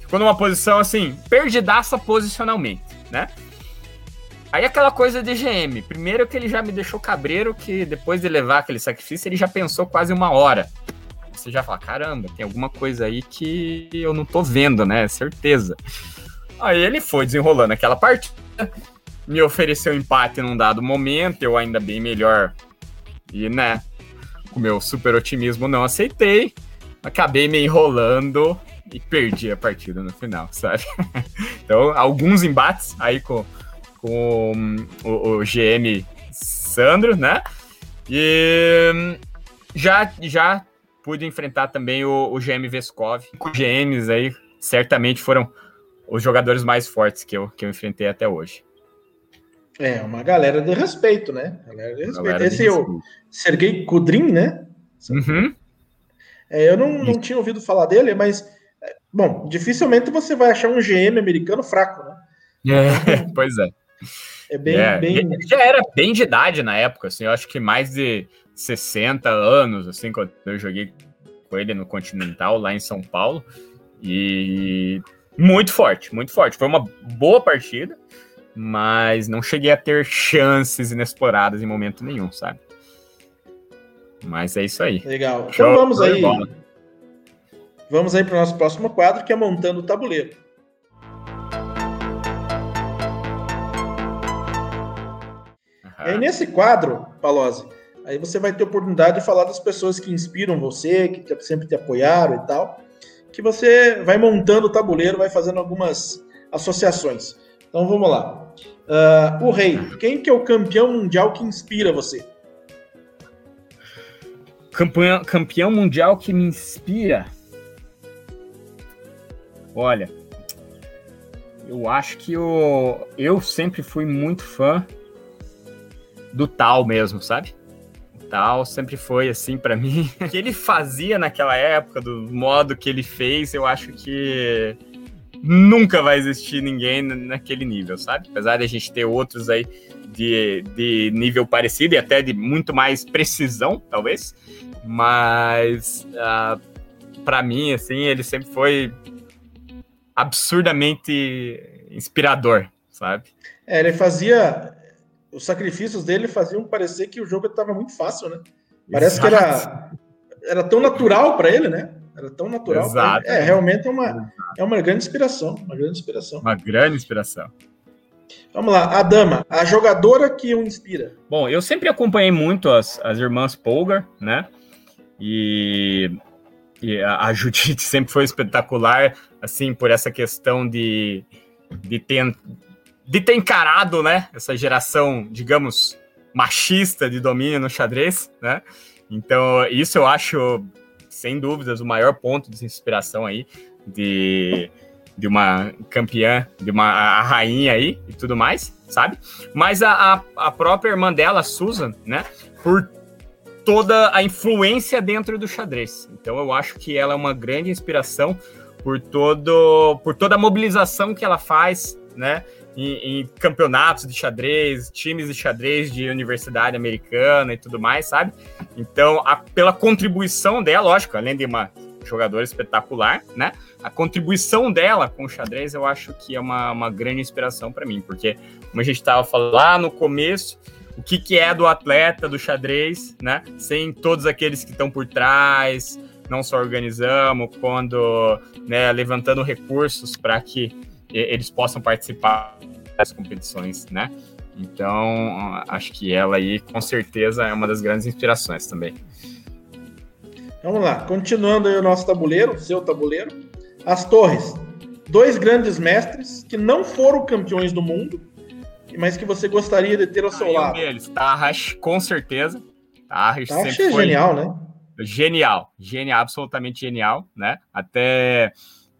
Ficou numa posição assim, perdidaça posicionalmente, né? Aí aquela coisa de GM. Primeiro que ele já me deixou cabreiro, que depois de levar aquele sacrifício, ele já pensou quase uma hora. Você já fala, caramba, tem alguma coisa aí que eu não tô vendo, né? Certeza. Aí ele foi desenrolando aquela partida, me ofereceu empate num dado momento, eu ainda bem melhor. E, né, com meu super otimismo não aceitei. Acabei me enrolando e perdi a partida no final, sabe? então, alguns embates aí com, com o, o GM Sandro, né? E já, já pude enfrentar também o, o GM Veskov. Os GMs aí certamente foram os jogadores mais fortes que eu, que eu enfrentei até hoje. É, uma galera de respeito, né? Galera de respeito. Galera Esse é o Sergei Kudrin, né? Uhum. É, eu não, não tinha ouvido falar dele, mas, é, bom, dificilmente você vai achar um GM americano fraco, né? É, pois é. É bem, é, bem... Ele já era bem de idade na época, assim, eu acho que mais de 60 anos, assim, quando eu joguei com ele no Continental, lá em São Paulo, e muito forte, muito forte. Foi uma boa partida, mas não cheguei a ter chances inexploradas em momento nenhum, sabe? Mas é isso aí. Legal. Então Show, vamos aí. Vamos aí para o nosso próximo quadro, que é montando o tabuleiro. Uhum. E aí, nesse quadro, Palose, aí você vai ter oportunidade de falar das pessoas que inspiram você, que sempre te apoiaram e tal, que você vai montando o tabuleiro, vai fazendo algumas associações. Então vamos lá. Uh, o rei, quem que é o campeão mundial que inspira você? Campeão, campeão mundial que me inspira? Olha, eu acho que eu, eu sempre fui muito fã do tal mesmo, sabe? O tal sempre foi assim para mim. o que ele fazia naquela época, do modo que ele fez, eu acho que nunca vai existir ninguém naquele nível, sabe? Apesar de a gente ter outros aí de, de nível parecido e até de muito mais precisão, talvez, mas uh, ah, para mim, assim, ele sempre foi absurdamente inspirador, sabe? É, ele fazia os sacrifícios dele faziam parecer que o jogo estava muito fácil, né? Parece Exato. que era era tão natural para ele, né? Era tão natural. Exato. É, realmente é uma, é uma grande inspiração. Uma grande inspiração. Uma grande inspiração. Vamos lá, a dama, a jogadora que o inspira. Bom, eu sempre acompanhei muito as, as irmãs Polgar, né? E, e a, a Judite sempre foi espetacular, assim, por essa questão de, de, ter, de ter encarado, né? Essa geração, digamos, machista de domínio no xadrez, né? Então, isso eu acho sem dúvidas, o maior ponto de inspiração aí de, de uma campeã, de uma rainha aí e tudo mais, sabe? Mas a, a, a própria irmã dela, Susan, né? Por toda a influência dentro do xadrez. Então eu acho que ela é uma grande inspiração por todo por toda a mobilização que ela faz, né? Em, em, campeonatos de xadrez, times de xadrez de universidade americana e tudo mais, sabe? Então, a, pela contribuição dela, lógico, além de uma jogadora espetacular, né? A contribuição dela com o xadrez eu acho que é uma, uma grande inspiração para mim, porque, como a gente estava falando lá no começo, o que, que é do atleta do xadrez, né? Sem todos aqueles que estão por trás, não só organizamos, quando né, levantando recursos para que eles possam participar das competições, né? Então, acho que ela aí, com certeza, é uma das grandes inspirações também. Vamos lá, continuando aí o nosso tabuleiro, seu tabuleiro. As torres. Dois grandes mestres que não foram campeões do mundo, mas que você gostaria de ter ao seu lado. Um deles, Tarras, com certeza. Tarras, Tarras sempre é foi genial, né? Genial, genial, absolutamente genial, né? Até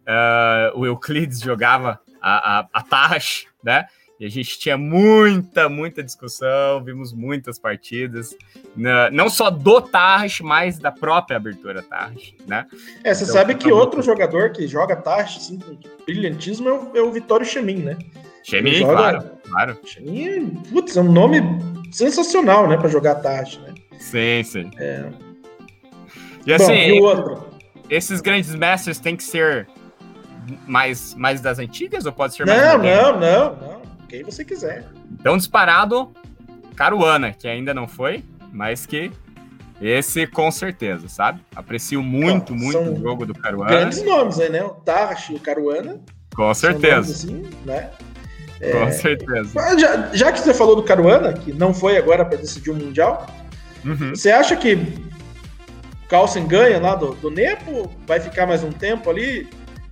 uh, o Euclides jogava a, a, a Tarras, né? E a gente tinha muita, muita discussão, vimos muitas partidas, né? não só do Tarras, mas da própria abertura Tarras, né? É, você então, sabe que outro jogador que joga Tarras assim, com brilhantismo é o, é o Vitório Chemin, né? Gemini, Joga- claro, claro. E, putz, é um nome sensacional, né, pra jogar tarde, né? Sim, sim. É. E Bom, assim, e o outro? esses grandes mestres têm que ser mais, mais das antigas ou pode ser Não, mais modernos? não, não, não. Quem você quiser. Então, disparado, Caruana, que ainda não foi, mas que esse com certeza, sabe? Aprecio muito, muito o jogo do Caruana. Grandes nomes aí, né? O Tarrash e o Caruana. Com certeza, assim, né? com certeza. Já, já que você falou do Caruana, que não foi agora para decidir o Mundial, Uhum. você acha que Carlsen ganha lá do, do Nepo? Vai ficar mais um tempo ali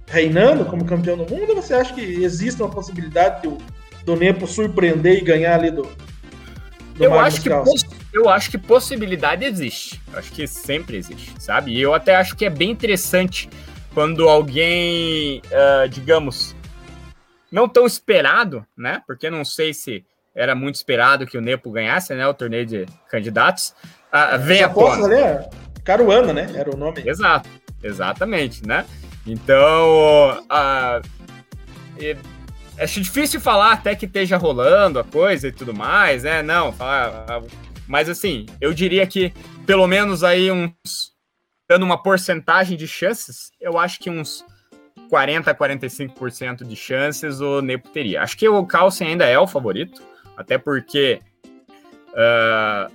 reinando como campeão do mundo? Ou você acha que existe uma possibilidade de o do Nepo surpreender e ganhar ali do, do Eu Magnus acho, que, eu acho que possibilidade existe. Eu acho que sempre existe, sabe? E eu até acho que é bem interessante quando alguém, ah, digamos, não tão esperado, né? Porque não sei se era muito esperado que o Nepo ganhasse, né? O torneio de candidatos. ah, vem tona. apostas ali é Caruana, né? Era o nome. Exato, exatamente, né? Então, ah, e- acho difícil falar até que esteja rolando a coisa e tudo mais, né? Não, falar, mas assim, eu diria que pelo menos aí uns, dando uma porcentagem de chances, eu acho que uns 40 a 45% de chances o Nepo teria. Acho que o Carlsen ainda é o favorito, até porque ah,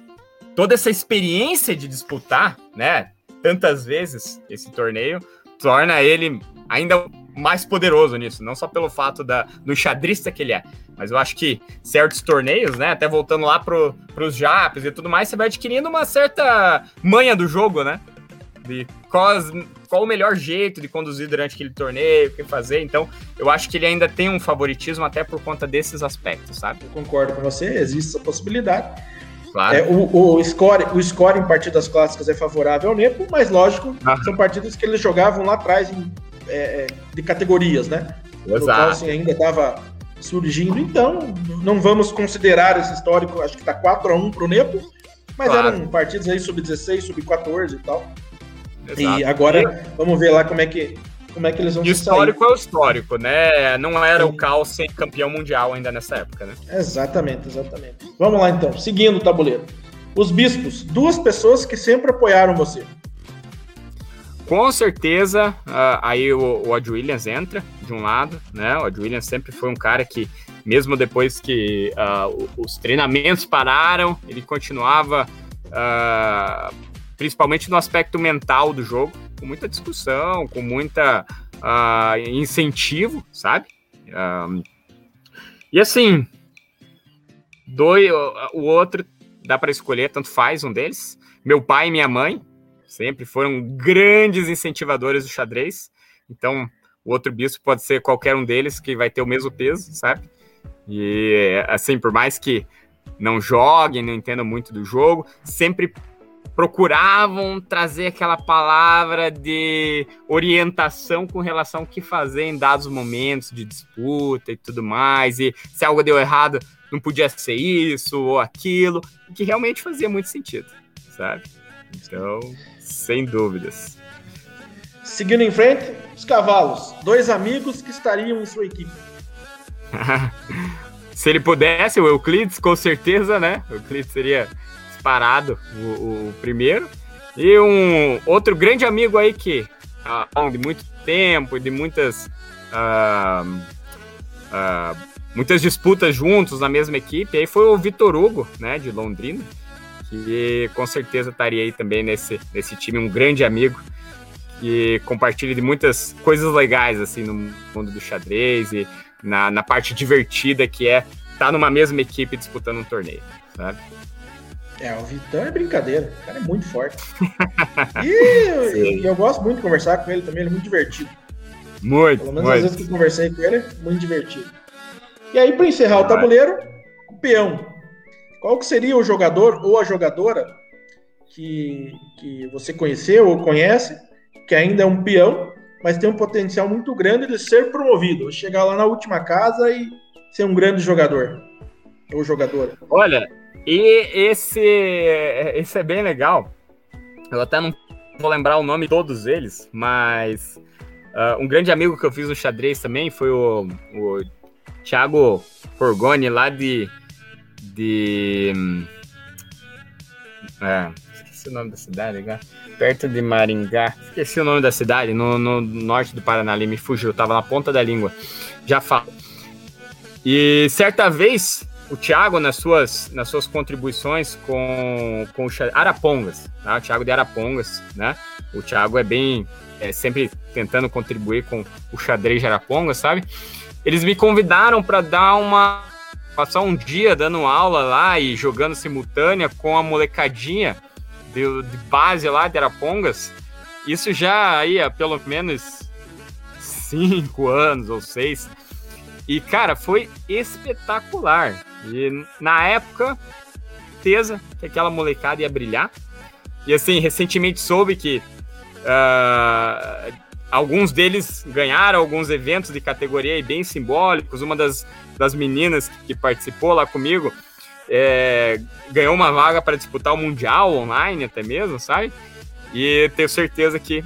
toda essa experiência de disputar, né, tantas vezes esse torneio, torna ele ainda mais poderoso nisso, não só pelo fato da, do xadrista que ele é, mas eu acho que certos torneios, né, até voltando lá pro, pros Japs e tudo mais, você vai adquirindo uma certa manha do jogo, né, de qual, qual o melhor jeito de conduzir durante aquele torneio, o que fazer, então eu acho que ele ainda tem um favoritismo até por conta desses aspectos, sabe? Eu concordo com você, existe essa possibilidade. Claro. É, o, o, score, o score em partidas clássicas é favorável ao Nepo, mas lógico, Ah. são partidas que eles jogavam lá atrás em, é, de categorias, né? O Exato. Carlsen ainda estava surgindo, então não vamos considerar esse histórico, acho que tá 4x1 pro Nepo, mas Claro. eram partidas aí sub-16, sub-14 e tal. exato. E agora vamos ver lá como é que, como é que eles vão E o se sair. histórico é o histórico, né? Não era o Sim. Carlsen campeão mundial ainda nessa época, né? Exatamente, exatamente. Vamos lá então, seguindo o tabuleiro. Os bispos, duas pessoas que sempre apoiaram você. Com certeza, ah, aí o, o Williams entra de um lado, né? O Odd Williams sempre foi um cara que, mesmo depois que o- os treinamentos pararam, ele continuava, ah, principalmente no aspecto mental do jogo, com muita discussão, com muita ah, incentivo, sabe? Ah, e assim, dois, o outro dá para escolher, tanto faz um deles. Meu pai e minha mãe, sempre foram grandes incentivadores do xadrez. Então, o outro bispo pode ser qualquer um deles que vai ter o mesmo peso, sabe? E assim, por mais que não joguem, não entendam muito do jogo, sempre procuravam trazer aquela palavra de orientação com relação ao que fazer em dados momentos de disputa e tudo mais. E se algo deu errado, não podia ser isso ou aquilo, que realmente fazia muito sentido, sabe? Então, sem dúvidas. Seguindo em frente, os cavalos, dois amigos que estariam em sua equipe. Se ele pudesse, o Euclides, com certeza, né? O Euclides seria disparado o, o primeiro. E um outro grande amigo aí que, longo de muito tempo de muitas, ah, ah, muitas disputas juntos na mesma equipe, aí foi o Vitor Hugo, né, de Londrina, que com certeza estaria aí também nesse, nesse time, um grande amigo que compartilha de muitas coisas legais, assim, no mundo do xadrez e na, na parte divertida que é estar numa mesma equipe disputando um torneio, sabe? É, o Vitão é brincadeira, o cara é muito forte. E, Sim. e eu gosto muito de conversar com ele também, ele é muito divertido. Muito, Pelo menos as vezes que muito. eu conversei com ele, muito divertido. E aí, para encerrar o tabuleiro, o peão. Qual que seria o jogador ou a jogadora que, que você conheceu ou conhece, que ainda é um peão, mas tem um potencial muito grande de ser promovido, chegar lá na última casa e ser um grande jogador ou jogadora? Olha, e esse, esse é bem legal. Eu até não vou lembrar o nome de todos eles, mas ah, um grande amigo que eu fiz no xadrez também foi o, o Thiago Forgoni, lá de. de. É, esqueci o nome da cidade, cara. Perto de Maringá. Esqueci o nome da cidade, no, no norte do Paraná, ali me fugiu, tava na ponta da língua. Já falo. E certa vez, o Thiago, nas suas, nas suas contribuições com, com o Arapongas, tá? o Thiago de Arapongas, né? O Thiago é bem, é, sempre tentando contribuir com o xadrez de Arapongas, sabe? Eles me convidaram para dar uma. passar um dia dando aula lá e jogando simultânea com a molecadinha de, de base lá de Arapongas. Isso já aí há pelo menos cinco anos ou seis. E, cara, foi espetacular. E na época, certeza que aquela molecada ia brilhar. E assim, recentemente soube que uh, alguns deles ganharam alguns eventos de categoria bem simbólicos. Uma das, das meninas que participou lá comigo é, ganhou uma vaga para disputar o Mundial online, até mesmo, sabe? E tenho certeza que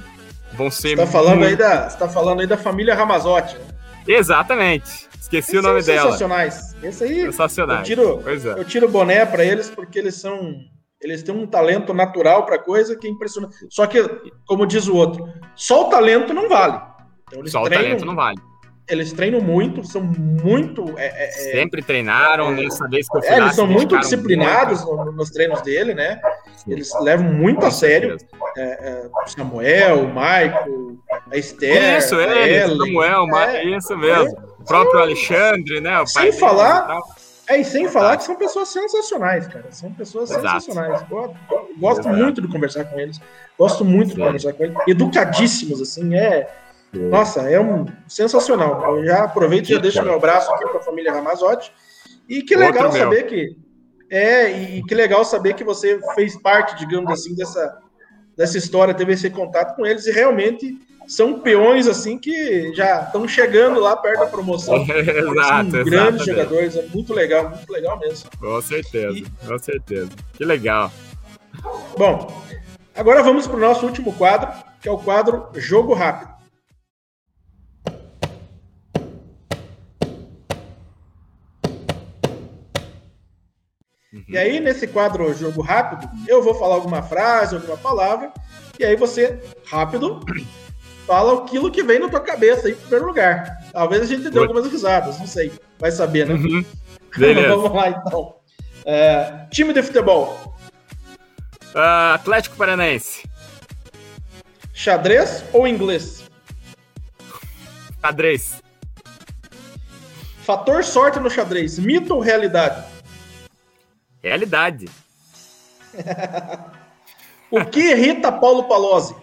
vão ser. Você tá falando, muito... aí, da, você tá falando aí da família Ramazotti, né? Exatamente. Esqueci o nome dela. Sensacionais. Esse aí. Sensacionais. Eu tiro, é. eu tiro o boné para eles porque eles são. Eles têm um talento natural para coisa que é impressionante. Só que, como diz o outro, só o talento não vale. Então, só treinam, o talento não vale. Eles treinam muito, são muito. É, é, é Sempre treinaram, é, nessa vez que eu fui é, Eles são muito disciplinados muito. nos treinos dele, né? Eles levam muito a sério. É, é, Samuel, o Michael, a Esther. Isso, é, Samuel, é, isso mesmo próprio Alexandre, né? sem falar. É, e sem falar que são pessoas sensacionais, cara. São pessoas Exato. sensacionais. Gosto, gosto Exato. muito de conversar com eles. Gosto muito de conversar com eles. Educadíssimos, assim, é. Nossa, é um sensacional. Eu já aproveito e já deixo meu abraço aqui para a família Ramazotti. E que legal Outro saber meu. que. É, e que legal saber que você fez parte, digamos assim, dessa, dessa história, teve esse contato com eles e realmente são peões assim que já estão chegando lá perto da promoção. exato, são grandes jogadores, é muito legal, muito legal mesmo. Com certeza, e... com certeza. Que legal. Bom, agora vamos para o nosso último quadro, que é o quadro Jogo Rápido. Uhum. E aí, nesse quadro Jogo Rápido, eu vou falar alguma frase, alguma palavra, e aí você, rápido, fala aquilo que vem na tua cabeça aí, em primeiro lugar. Talvez a gente dê algumas risadas, não sei. Vai saber, né? Uhum. Vamos lá, então. É, time de futebol. Uh, Atlético Paranaense. Xadrez ou inglês? Xadrez. Fator sorte no xadrez, mito ou realidade? Realidade. o que irrita Paulo Palozzi?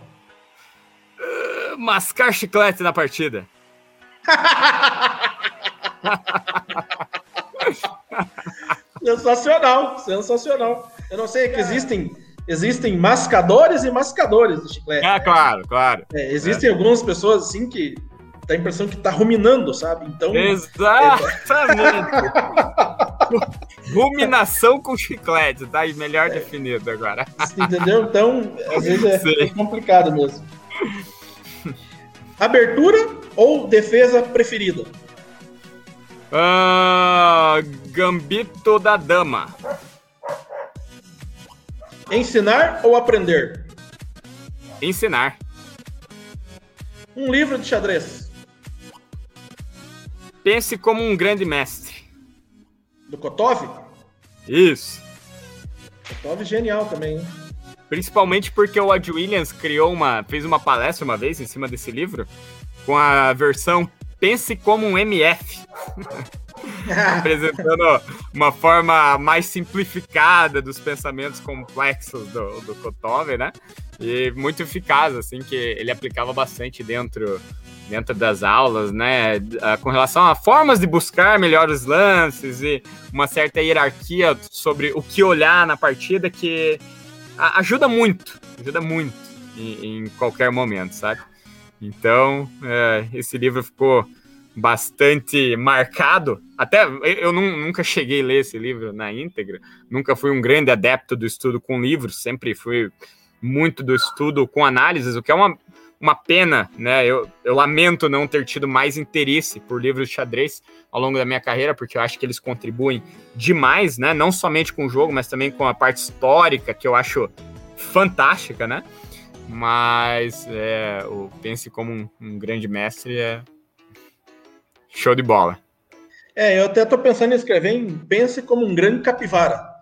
Mascar chiclete na partida. sensacional, sensacional. Eu não sei que existem existem mascadores e mascadores de chiclete. Ah, claro, claro. É, existem é. algumas pessoas assim que dá a impressão que tá ruminando, sabe? Então. Exatamente. É... Ruminação com chiclete, tá melhor é. definido agora. Entendeu? Então, às vezes é, é complicado mesmo. Abertura ou defesa preferida? Uh, gambito da dama. Ensinar ou aprender? Ensinar. Um livro de xadrez. Pense como um grande mestre. Do Kotov? Isso. Kotov genial também, hein? Principalmente porque o Ad Williams criou uma, fez uma palestra uma vez em cima desse livro com a versão Pense como um MF. apresentando uma forma mais simplificada dos pensamentos complexos do, do né? E muito eficaz, assim, que ele aplicava bastante dentro, dentro das aulas, né? Ah, com relação a formas de buscar melhores lances e uma certa hierarquia sobre o que olhar na partida que ajuda muito, ajuda muito em, em qualquer momento, sabe? Então, é, esse livro ficou bastante marcado. Até eu nunca cheguei a ler esse livro na íntegra, nunca fui um grande adepto do estudo com livros, sempre fui muito do estudo com análises, o que é uma, uma pena, né? Eu, eu lamento não ter tido mais interesse por livros de xadrez ao longo da minha carreira, porque eu acho que eles contribuem demais, né? Não somente com o jogo, mas também com a parte histórica, que eu acho fantástica, né? Mas é, o Pense como um, um grande mestre é show de bola. É, eu até tô pensando em escrever em Pense como um grande capivara.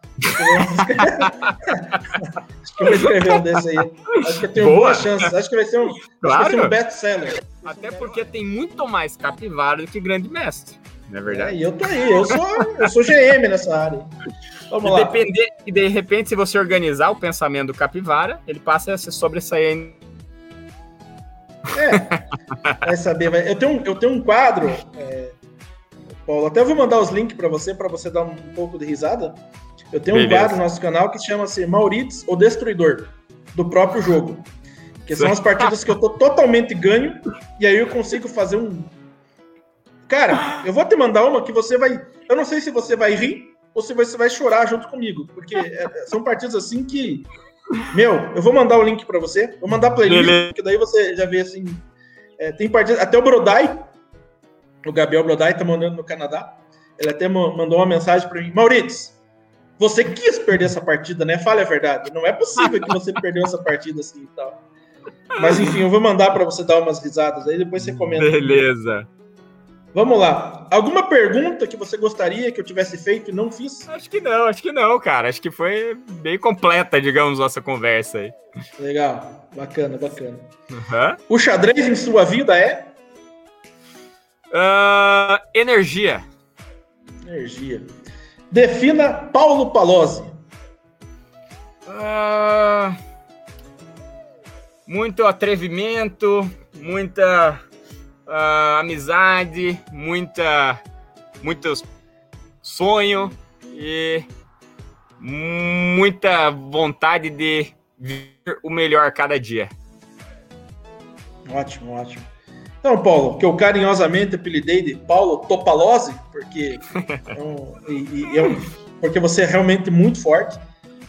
Acho que eu vou escrever um desse aí. Acho que eu tenho Boa. boas chances. Acho que vai ser um, Claro. um best-seller. Até porque tem muito mais capivara do que grande mestre, não é É, verdade? e eu tô aí, eu sou, eu sou GM nessa área. Vamos E, lá. depender, e de repente, se você organizar o pensamento do capivara, ele passa a se sobressair É, vai saber. vai- Eu tenho, um- eu tenho um quadro, é, Paulo, até vou mandar os links para você, para você dar um pouco de risada. Eu tenho um Beleza. quadro no nosso canal que chama-se Maurits, o Destruidor, do próprio jogo. Que são as partidas que eu tô totalmente ganho, e aí eu consigo fazer um. Cara, eu vou te mandar uma que você vai. Eu não sei se você vai rir ou se você vai chorar junto comigo, porque é, são partidas assim que. Meu, eu vou mandar o link para você, vou mandar a playlist, Beleza. porque daí você já vê assim. é, tem partidas. Até o Brodai, o Gabriel Brodai tá mandando no Canadá. Ele até ma- mandou uma mensagem para mim. Maurits, você quis perder essa partida, né? Fale a verdade. Não é possível que você perdeu essa partida assim e tal. Mas enfim, eu vou mandar para você dar umas risadas aí, depois você comenta. Beleza. Vamos lá. Alguma pergunta que você gostaria que eu tivesse feito e não fiz? Acho que não, acho que não, cara. Acho que foi bem completa, digamos, nossa conversa aí. Legal. Bacana, bacana. Aham. O xadrez em sua vida é Ah, energia. energia. Defina Paulo Palozzi. Ah, muito atrevimento, muita ah, amizade, muita muitos sonho e muita vontade de ver o melhor cada dia. Ótimo, ótimo. Então, Paulo, que eu carinhosamente apelidei de Paulo Topalozzi, porque, é um- e- e é um- porque você é realmente muito forte,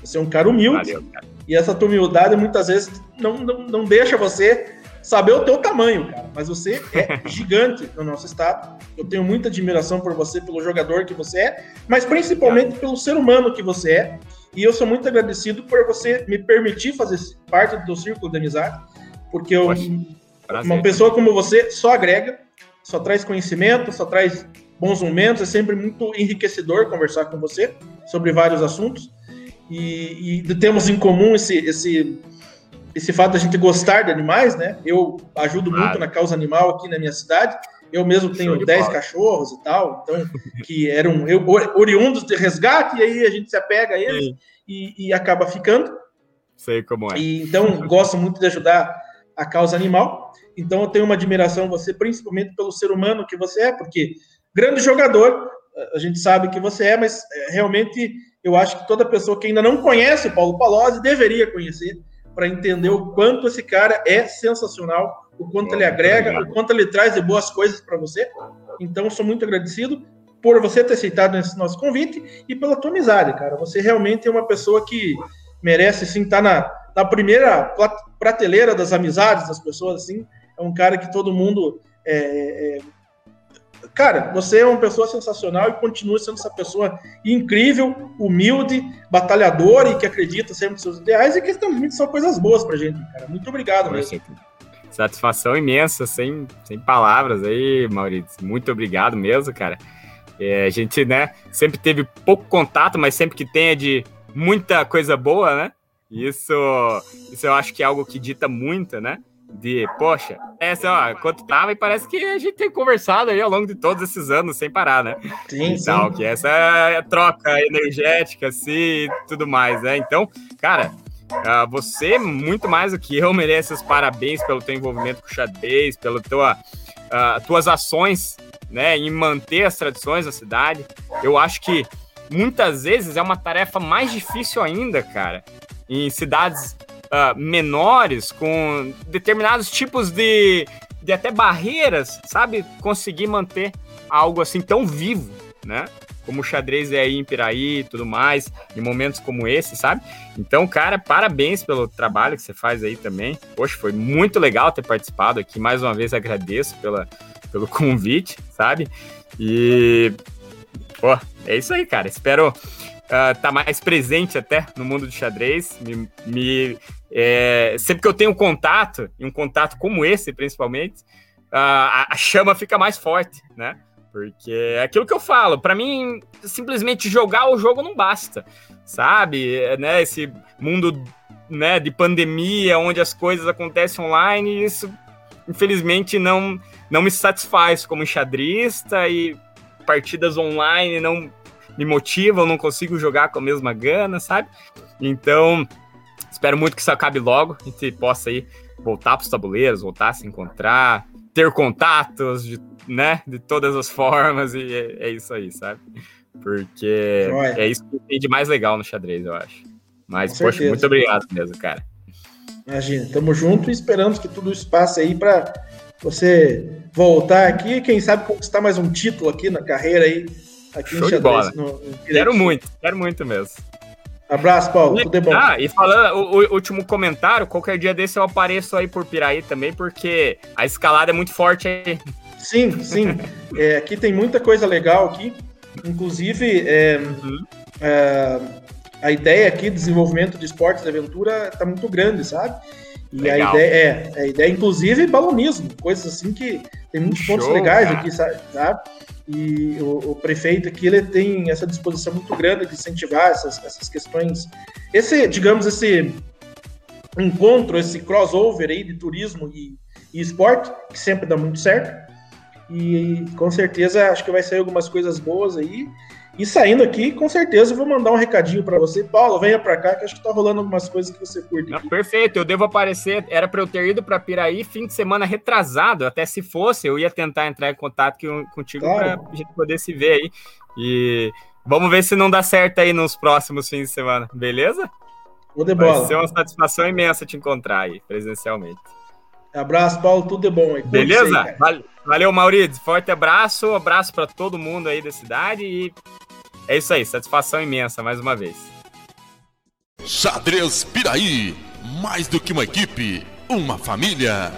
você é um cara humilde, Valeu, cara. e essa tua humildade muitas vezes não, não, não deixa você saber o teu tamanho, cara. Mas você é gigante no nosso estado. Eu tenho muita admiração por você, pelo jogador que você é, mas principalmente pelo ser humano que você é. E eu sou muito agradecido por você me permitir fazer parte do teu círculo de amizade, porque eu, Poxa, Prazer. uma pessoa como você só agrega, só traz conhecimento, só traz bons momentos. É sempre muito enriquecedor conversar com você sobre vários assuntos. E, e temos em comum esse, esse, esse fato da gente gostar de animais, né? Eu ajudo Claro. muito na causa animal aqui na minha cidade. Eu mesmo tenho de 10 bola. cachorros e tal, então, que eram eu- oriundos de resgate, e aí a gente se apega a eles e, e acaba ficando. sei como é. E, então, gosto muito de ajudar a causa animal. Então, eu tenho uma admiração você, principalmente pelo ser humano que você é, porque grande jogador, a gente sabe que você é, mas é, realmente eu acho que toda pessoa que ainda não conhece o Paulo Palozzi deveria conhecer para entender o quanto esse cara é sensacional, o quanto ele agrega, o quanto ele traz de boas coisas para você. Então, sou muito agradecido por você ter aceitado esse nosso convite e pela tua amizade, cara. Você realmente é uma pessoa que merece, sim, estar na, na primeira prateleira das amizades das pessoas, assim. É um cara que todo mundo. é, é, Cara, você é uma pessoa sensacional e continua sendo essa pessoa incrível, humilde, batalhador e que acredita sempre nos seus ideais e que também são coisas boas pra gente, cara. Muito obrigado mesmo. Satisfação imensa, sem, sem palavras aí, Maurício. Muito obrigado mesmo, cara. É, a gente, né, sempre teve pouco contato, mas sempre que tem é de muita coisa boa, né? Isso, isso eu acho que é algo que dita muito, né? De, poxa, essa, ó, quanto tava e parece que a gente tem conversado aí ao longo de todos esses anos sem parar, né? Sim, e tal, que essa é troca energética, assim, e tudo mais, né? Então, cara, ah, você, muito mais do que eu, merece os parabéns pelo teu envolvimento com o xadrez, pelas tua, ah, tuas ações, né, em manter as tradições da cidade. Eu acho que muitas vezes é uma tarefa mais difícil ainda, cara, em cidades ah, menores, com determinados tipos de, de até barreiras, sabe? Conseguir manter algo assim tão vivo, né? como o xadrez é aí em Piraí e tudo mais, em momentos como esse, sabe? Então, cara, parabéns pelo trabalho que você faz aí também. Poxa, foi muito legal ter participado aqui. Mais uma vez agradeço pela, pelo convite, sabe? E, pô, é isso aí, cara. Espero estar uh, tá mais presente até no mundo do xadrez. Me, me é, sempre que eu tenho contato, e um contato como esse, principalmente, a, a chama fica mais forte, né? Porque é aquilo que eu falo, para mim, simplesmente jogar o jogo não basta, sabe? É, né, esse mundo né, de pandemia, onde as coisas acontecem online, isso infelizmente não, não me satisfaz como enxadrista e partidas online não me motivam, não consigo jogar com a mesma gana, sabe? Então, espero muito que isso acabe logo, a gente possa aí voltar para os tabuleiros, voltar a se encontrar, ter contatos de, né, de todas as formas, e é, é isso aí, sabe? Porque é isso que tem de mais legal no xadrez, eu acho. Mas, Com poxa, certeza. muito obrigado mesmo, cara. Imagina, tamo junto e esperamos que tudo isso passe aí para você voltar aqui e quem sabe conquistar mais um título aqui na carreira aí. Aqui Show em xadrez, de bola. No, no quero muito, quero muito mesmo. Abraço, Paulo. E, Tudo bom. Ah, e falando, o, o, último comentário, qualquer dia desse eu apareço aí por Piraí também, porque a escalada é muito forte aí. Sim, sim. é, aqui tem muita coisa legal aqui. Inclusive, é, uhum. é, a ideia aqui de desenvolvimento de esportes de aventura está muito grande, sabe? E Legal. a ideia é, a ideia, inclusive, balonismo, coisas assim que tem muitos Show, pontos legais cara. aqui, sabe? E o, o, prefeito aqui ele tem essa disposição muito grande de incentivar essas, essas questões. Esse, digamos, esse encontro, esse crossover aí de turismo e, e esporte, que sempre dá muito certo. E com certeza acho que vai sair algumas coisas boas aí. E saindo aqui, com certeza, eu vou mandar um recadinho para você. Paulo, venha para cá, que acho que tá rolando algumas coisas que você curte. Não, perfeito, eu devo aparecer. Era para eu ter ido para Piraí fim de semana retrasado. Até se fosse, eu ia tentar entrar em contato contigo claro. para a gente poder se ver aí. E vamos ver se não dá certo aí nos próximos fins de semana, beleza? Tudo de bola. Vai ser uma satisfação imensa te encontrar aí, presencialmente. Abraço, Paulo, tudo de bom aí. Beleza? Aí, Valeu, Maurício. Forte abraço, um abraço para todo mundo aí da cidade e é isso aí, satisfação imensa mais uma vez. Xadrez Piraí, mais do que uma equipe, uma família.